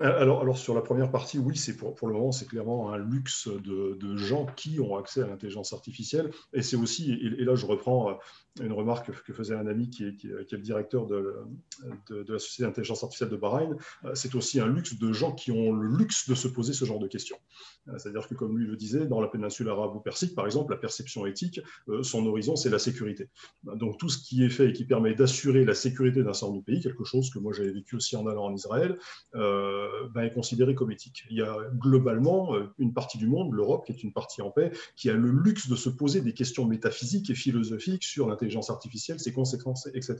Alors, alors, sur la première partie, oui, c'est pour, pour le moment, c'est clairement un luxe de, de, gens qui ont accès à l'intelligence artificielle. Et c'est aussi, et, là je reprends euh, une remarque que faisait un ami qui est, le directeur de, de, la société d'intelligence artificielle de Bahreïn, euh, c'est aussi un luxe de gens qui ont le luxe de se poser ce genre de questions. Euh, c'est-à-dire que, comme lui le disait, dans la péninsule arabe ou persique, par exemple, la perception éthique, euh, son horizon, c'est la sécurité. Donc tout ce qui est fait et qui permet d'assurer la sécurité d'un certain pays, quelque chose que moi j'avais vécu aussi en allant en Israël, ben, est considéré comme éthique. Il y a globalement une partie du monde, l'Europe, qui est une partie en paix, qui a le luxe de se poser des questions métaphysiques et philosophiques sur la artificielle, ses conséquences, etc.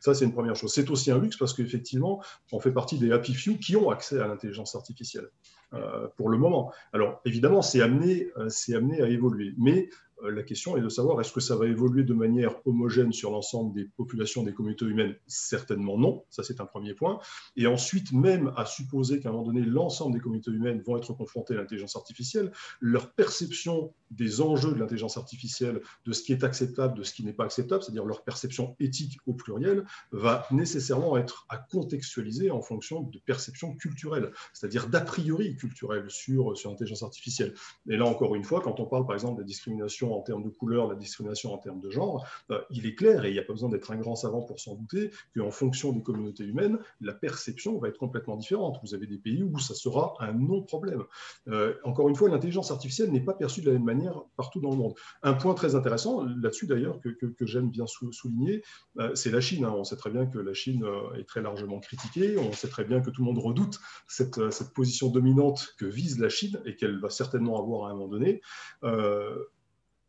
Ça, c'est une première chose. C'est aussi un luxe parce qu'effectivement, on fait partie des happy few qui ont accès à l'intelligence artificielle euh, pour le moment. Alors, évidemment, c'est amené, euh, amené à évoluer. Mais la question est de savoir est-ce que ça va évoluer de manière homogène sur l'ensemble des populations, des communautés humaines? Certainement non, ça c'est un premier point. Et ensuite, même à supposer qu'à un moment donné, l'ensemble des communautés humaines vont être confrontées à l'intelligence artificielle, leur perception des enjeux de l'intelligence artificielle, de ce qui est acceptable, de ce qui n'est pas acceptable, c'est-à-dire leur perception éthique au pluriel, va nécessairement être à contextualiser en fonction de perceptions culturelles, c'est-à-dire d'a priori culturelles sur, sur l'intelligence artificielle. Et là, encore une fois, quand on parle par exemple de discrimination en termes de couleur, la discrimination en termes de genre, euh, il est clair, et il n'y a pas besoin d'être un grand savant pour s'en douter, qu'en fonction des communautés humaines, la perception va être complètement différente. Vous avez des pays où ça sera un non-problème. Euh, encore une fois, l'intelligence artificielle n'est pas perçue de la même manière partout dans le monde. Un point très intéressant, là-dessus d'ailleurs, que, j'aime bien souligner, euh, c'est la Chine. Hein. On sait très bien que la Chine est très largement critiquée, on sait très bien que tout le monde redoute cette, cette position dominante que vise la Chine et qu'elle va certainement avoir à un moment donné.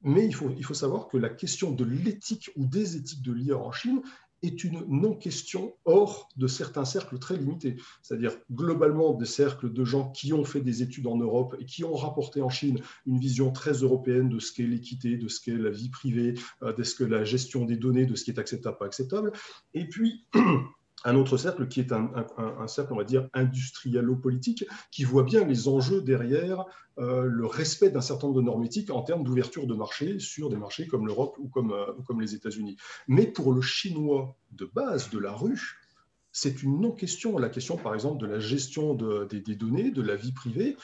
Mais il faut, il faut savoir que la question de l'éthique ou des éthiques de l'IA en Chine est une non-question hors de certains cercles très limités. C'est-à-dire globalement des cercles de gens qui ont fait des études en Europe et qui ont rapporté en Chine une vision très européenne de ce qu'est l'équité, de ce qu'est la vie privée, euh, de ce que la gestion des données, de ce qui est acceptable, pas acceptable. Et puis, un autre cercle qui est un, cercle, on va dire, industrialo-politique, qui voit bien les enjeux derrière euh, le respect d'un certain nombre de normes éthiques en termes d'ouverture de marché sur des marchés comme l'Europe ou comme, euh, comme les États-Unis. Mais pour le chinois de base, de la rue, c'est une non-question. La question, par exemple, de la gestion des, données, de la vie privée,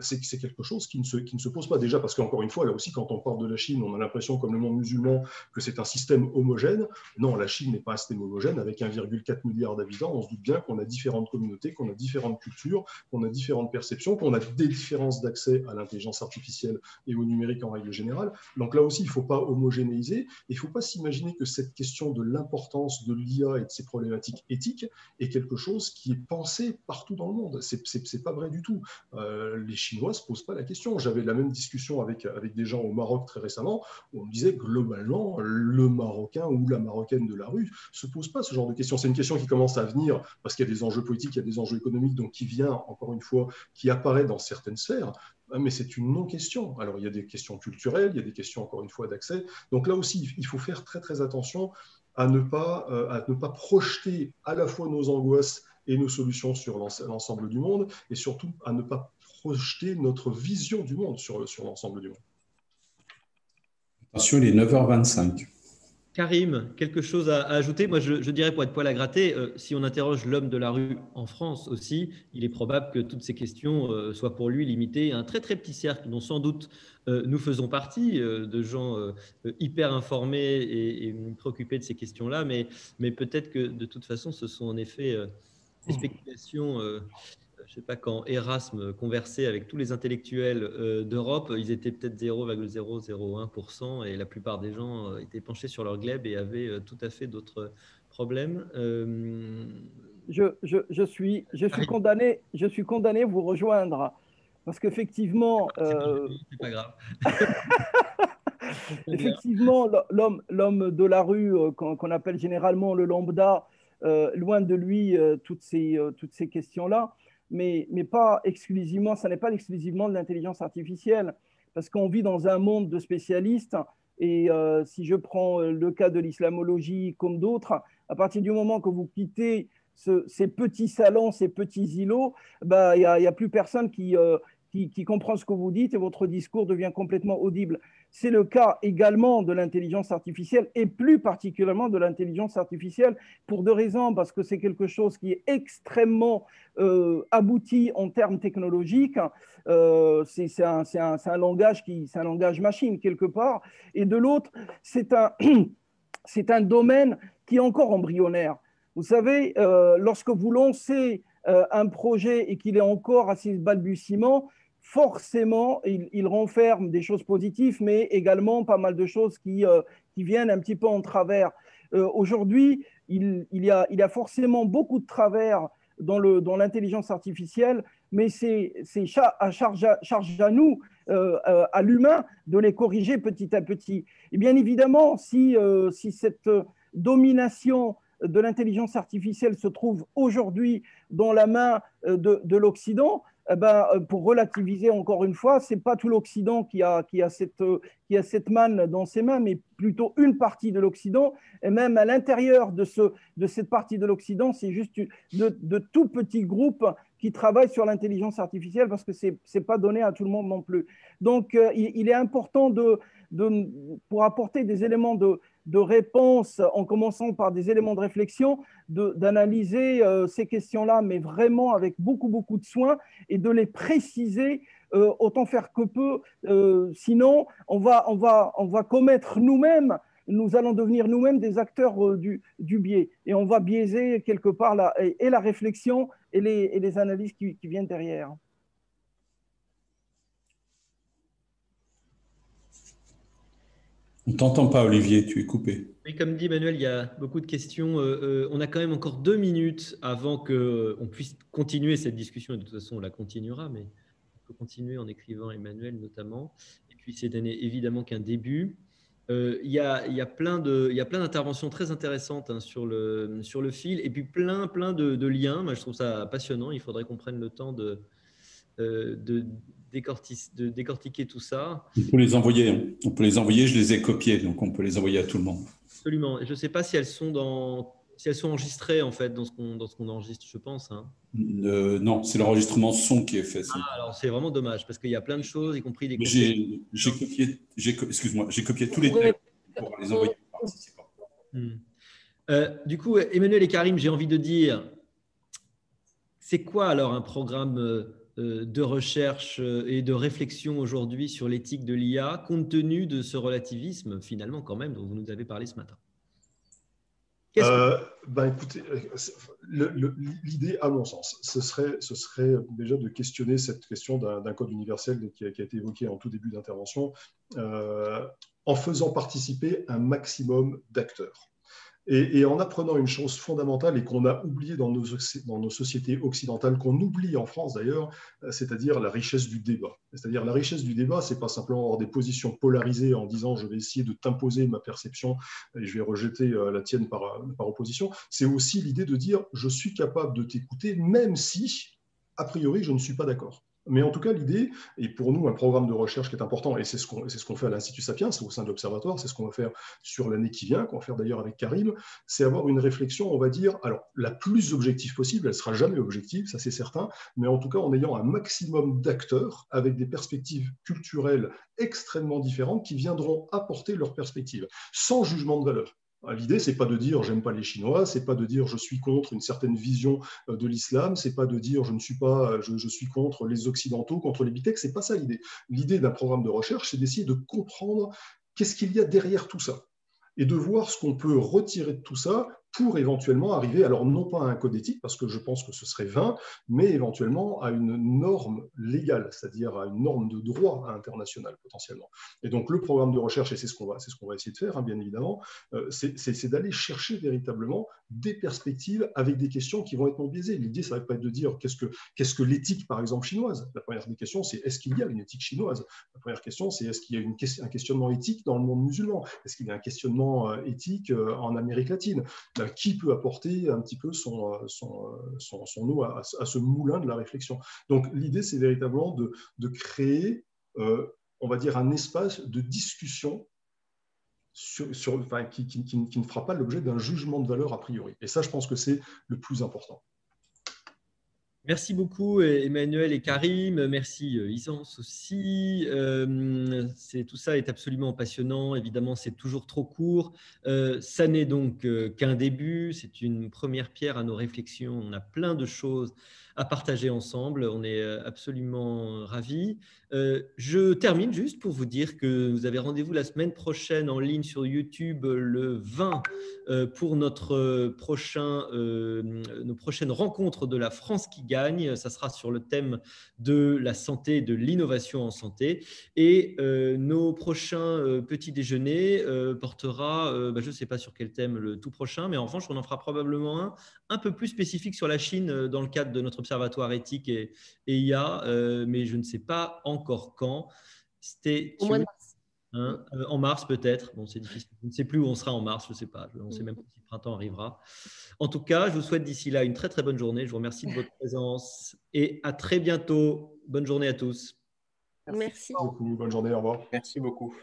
c'est quelque chose qui ne, se, qui ne, se, pose pas déjà, parce qu'encore une fois, là aussi, quand on parle de la Chine, on a l'impression, comme le monde musulman, que c'est un système homogène. Non, la Chine n'est pas un système homogène. Avec 1,4 milliard d'habitants, on se doute bien qu'on a différentes communautés, qu'on a différentes cultures, qu'on a différentes perceptions, qu'on a des différences d'accès à l'intelligence artificielle et au numérique en règle générale. Donc là aussi, il ne faut pas homogénéiser. Il ne faut pas s'imaginer que cette question de l'importance de l'IA et de ses problématiques éthiques est quelque chose qui est pensé partout dans le monde. Ce n'est pas vrai du tout. Euh, les Chinois ne se posent pas la question. J'avais la même discussion avec, avec des gens au Maroc très récemment, où on me disait globalement, le Marocain ou la Marocaine de la rue se pose pas ce genre de questions. C'est une question qui commence à venir parce qu'il y a des enjeux politiques, il y a des enjeux économiques, donc qui vient, encore une fois, qui apparaît dans certaines sphères mais c'est une non-question. Alors, il y a des questions culturelles, il y a des questions, encore une fois, d'accès. Donc là aussi, il faut faire très, très attention à ne pas, euh, à ne pas projeter à la fois nos angoisses et nos solutions sur l'ensemble du monde, et surtout à ne pas projeter notre vision du monde sur, sur l'ensemble du monde. Attention, il est 9h25. Karim, quelque chose à, ajouter? Moi, je, dirais pour être poil à gratter, euh, si on interroge l'homme de la rue en France aussi, il est probable que toutes ces questions euh, soient pour lui limitées à un très très petit cercle dont sans doute euh, nous faisons partie, de gens hyper informés et, et, préoccupés de ces questions-là, mais, mais peut-être que de toute façon, ce sont en effet des spéculations je ne sais pas, quand Erasme conversait avec tous les intellectuels euh, d'Europe, ils étaient peut-être 0,001% et la plupart des gens euh, étaient penchés sur leur glaive et avaient euh, tout à fait d'autres problèmes. Je, je, je, suis, je, suis condamné, je suis condamné à vous rejoindre parce qu'effectivement. C'est pas grave. effectivement, l'homme, l'homme de la rue, qu'on appelle généralement le lambda, loin de lui toutes ces, toutes ces questions-là mais, pas exclusivement, ça n'est pas exclusivement de l'intelligence artificielle, parce qu'on vit dans un monde de spécialistes. Et euh, si je prends euh, le cas de l'islamologie comme d'autres, à partir du moment que vous quittez ces petits salons, ces petits îlots, bah, il n'y a, a, plus personne euh, qui, comprend ce que vous dites et votre discours devient complètement audible. C'est le cas également de l'intelligence artificielle et plus particulièrement de l'intelligence artificielle pour deux raisons, parce que c'est quelque chose qui est extrêmement euh, abouti en termes technologiques. Euh, c'est un, un, langage qui, c'est un langage machine quelque part, et de l'autre, c'est un, c'est un domaine qui est encore embryonnaire. Vous savez, euh, lorsque vous lancez un projet et qu'il est encore à ses balbutiements, forcément, il, renferme des choses positives, mais également pas mal de choses qui, euh, qui viennent un petit peu en travers. Euh, aujourd'hui, il, il, y a, il a forcément beaucoup de travers dans l'intelligence dans artificielle, mais c'est à charge, à charge à nous, euh, à l'humain, de les corriger petit à petit. Et bien évidemment, si, si cette domination de l'intelligence artificielle se trouve aujourd'hui dans la main de, de l'Occident, eh ben, euh, pour relativiser encore une fois, ce n'est pas tout l'Occident qui a, qui, a cette, qui a cette manne dans ses mains, mais plutôt une partie de l'Occident. Et même à l'intérieur de, ce, de cette partie de l'Occident, c'est juste de, de, tout petits groupes qui travaillent sur l'intelligence artificielle parce que ce n'est pas donné à tout le monde non plus. Donc, euh, il, est important de, de, pour apporter des éléments de, de réponse en commençant par des éléments de réflexion, d'analyser euh, ces questions-là, mais vraiment avec beaucoup, beaucoup de soin et de les préciser euh, autant faire que peu. Euh, sinon, on va, on, va, on va commettre nous-mêmes, nous allons devenir nous-mêmes des acteurs du, du, biais et on va biaiser quelque part la, et, la réflexion et les, et les analyses qui, qui viennent derrière. On t'entend pas, Olivier, tu es coupé. Oui, comme dit Emmanuel, il y a beaucoup de questions. Euh, euh, on a quand même encore deux minutes avant qu'on euh, puisse continuer cette discussion. De toute façon, on la continuera, mais on peut continuer en écrivant Emmanuel notamment. Et puis, c'est évidemment qu'un début. il, y a, il, y a, plein d'interventions très intéressantes hein, sur, le, fil et puis plein, de, liens. Moi, je trouve ça passionnant. Il faudrait qu'on prenne le temps de de décortiquer tout ça. On peut les envoyer. Hein. On peut les envoyer. Je les ai copiés, donc on peut les envoyer à tout le monde. Absolument. je ne sais pas si elles sont dans, si elles sont enregistrées en fait dans ce qu'on dans ce qu'on enregistre, je pense. Hein. Euh, non, c'est l'enregistrement son qui est fait. Ah, alors c'est vraiment dommage parce qu'il y a plein de choses, y compris des. J'ai copié, excuse-moi, j'ai copié tous les textes pour les envoyer. Hmm. Euh, du coup, Emmanuel et Karim, j'ai envie de dire, c'est quoi alors un programme euh, de recherche euh, et de réflexion aujourd'hui sur l'éthique de l'IA, compte tenu de ce relativisme, finalement, quand même, dont vous nous avez parlé ce matin euh, ben, écoutez, l'idée, à mon sens, ce serait, ce serait déjà de questionner cette question d'un code universel qui a, été évoqué en tout début d'intervention, en faisant participer un maximum d'acteurs. Et, en apprenant une chose fondamentale et qu'on a oublié dans nos, sociétés occidentales, qu'on oublie en France d'ailleurs, euh, c'est-à-dire la richesse du débat. C'est-à-dire la richesse du débat, c'est pas simplement avoir des positions polarisées en disant je vais essayer de t'imposer ma perception et je vais rejeter euh, la tienne par, par opposition. C'est aussi l'idée de dire je suis capable de t'écouter même si, a priori, je ne suis pas d'accord. Mais en tout cas, l'idée, et pour nous, un programme de recherche qui est important, et c'est ce qu'on ce fait à l'Institut Sapiens, au sein de l'Observatoire, c'est ce qu'on va faire sur l'année qui vient, qu'on va faire d'ailleurs avec Karim, c'est avoir une réflexion, on va dire, alors la plus objective possible, elle sera jamais objective, ça c'est certain, mais en tout cas en ayant un maximum d'acteurs avec des perspectives culturelles extrêmement différentes qui viendront apporter leurs perspectives, sans jugement de valeur. Ah, l'idée, c'est pas de dire j'aime pas les Chinois, c'est pas de dire je suis contre une certaine vision euh, de l'islam, c'est pas de dire je ne suis pas, euh, je, suis contre les occidentaux, contre les bitex, c'est pas ça l'idée. L'idée d'un programme de recherche, c'est d'essayer de comprendre qu'est-ce qu'il y a derrière tout ça et de voir ce qu'on peut retirer de tout ça pour éventuellement arriver, alors non pas à un code éthique, parce que je pense que ce serait vain, mais éventuellement à une norme légale, c'est-à-dire à une norme de droit international potentiellement. Et donc le programme de recherche, et c'est ce qu'on va, ce qu'on va essayer de faire, hein, bien évidemment, euh, c'est d'aller chercher véritablement des perspectives avec des questions qui vont être non biaisées. L'idée, ça va pas être de dire qu'est-ce que, qu'est-ce que l'éthique, par exemple, chinoise. La première des questions, c'est est-ce qu'il y a une éthique chinoise? La première question, c'est est-ce qu'il y a une, un questionnement éthique dans le monde musulman? Est-ce qu'il y a un questionnement euh, éthique euh, en Amérique latine? Qui peut apporter un petit peu son, son, son, eau à, ce moulin de la réflexion. Donc l'idée, c'est véritablement de, de créer, euh, on va dire, un espace de discussion sur, sur, enfin, qui, qui, ne fera pas l'objet d'un jugement de valeur a priori. Et ça, je pense que c'est le plus important. Merci beaucoup Emmanuel et Karim, merci euh, Isance aussi. Euh, tout ça est absolument passionnant, évidemment c'est toujours trop court. Euh, ça n'est donc qu'un début, c'est une première pierre à nos réflexions, on a plein de choses à partager ensemble. On est euh, absolument ravis. Euh, je termine juste pour vous dire que vous avez rendez-vous la semaine prochaine en ligne sur YouTube le 20 euh, pour notre prochain, nos prochaines rencontres de la France qui gagne. Ça sera sur le thème de la santé de l'innovation en santé. Et nos prochains petits déjeuners portera, bah, je ne sais pas sur quel thème le tout prochain, mais en revanche, on en fera probablement un un peu plus spécifique sur la Chine dans le cadre de notre observatoire éthique et, IA, euh, mais je ne sais pas encore quand. C'était hein, euh, en mars peut-être. Bon, c'est difficile. Je ne sais plus où on sera en mars. Je ne sais pas. On ne sait même pas si le printemps arrivera. En tout cas, je vous souhaite d'ici là une très très bonne journée. Je vous remercie de votre présence et à très bientôt. Bonne journée à tous. Merci. Merci beaucoup. Bonne journée. Au revoir. Merci beaucoup.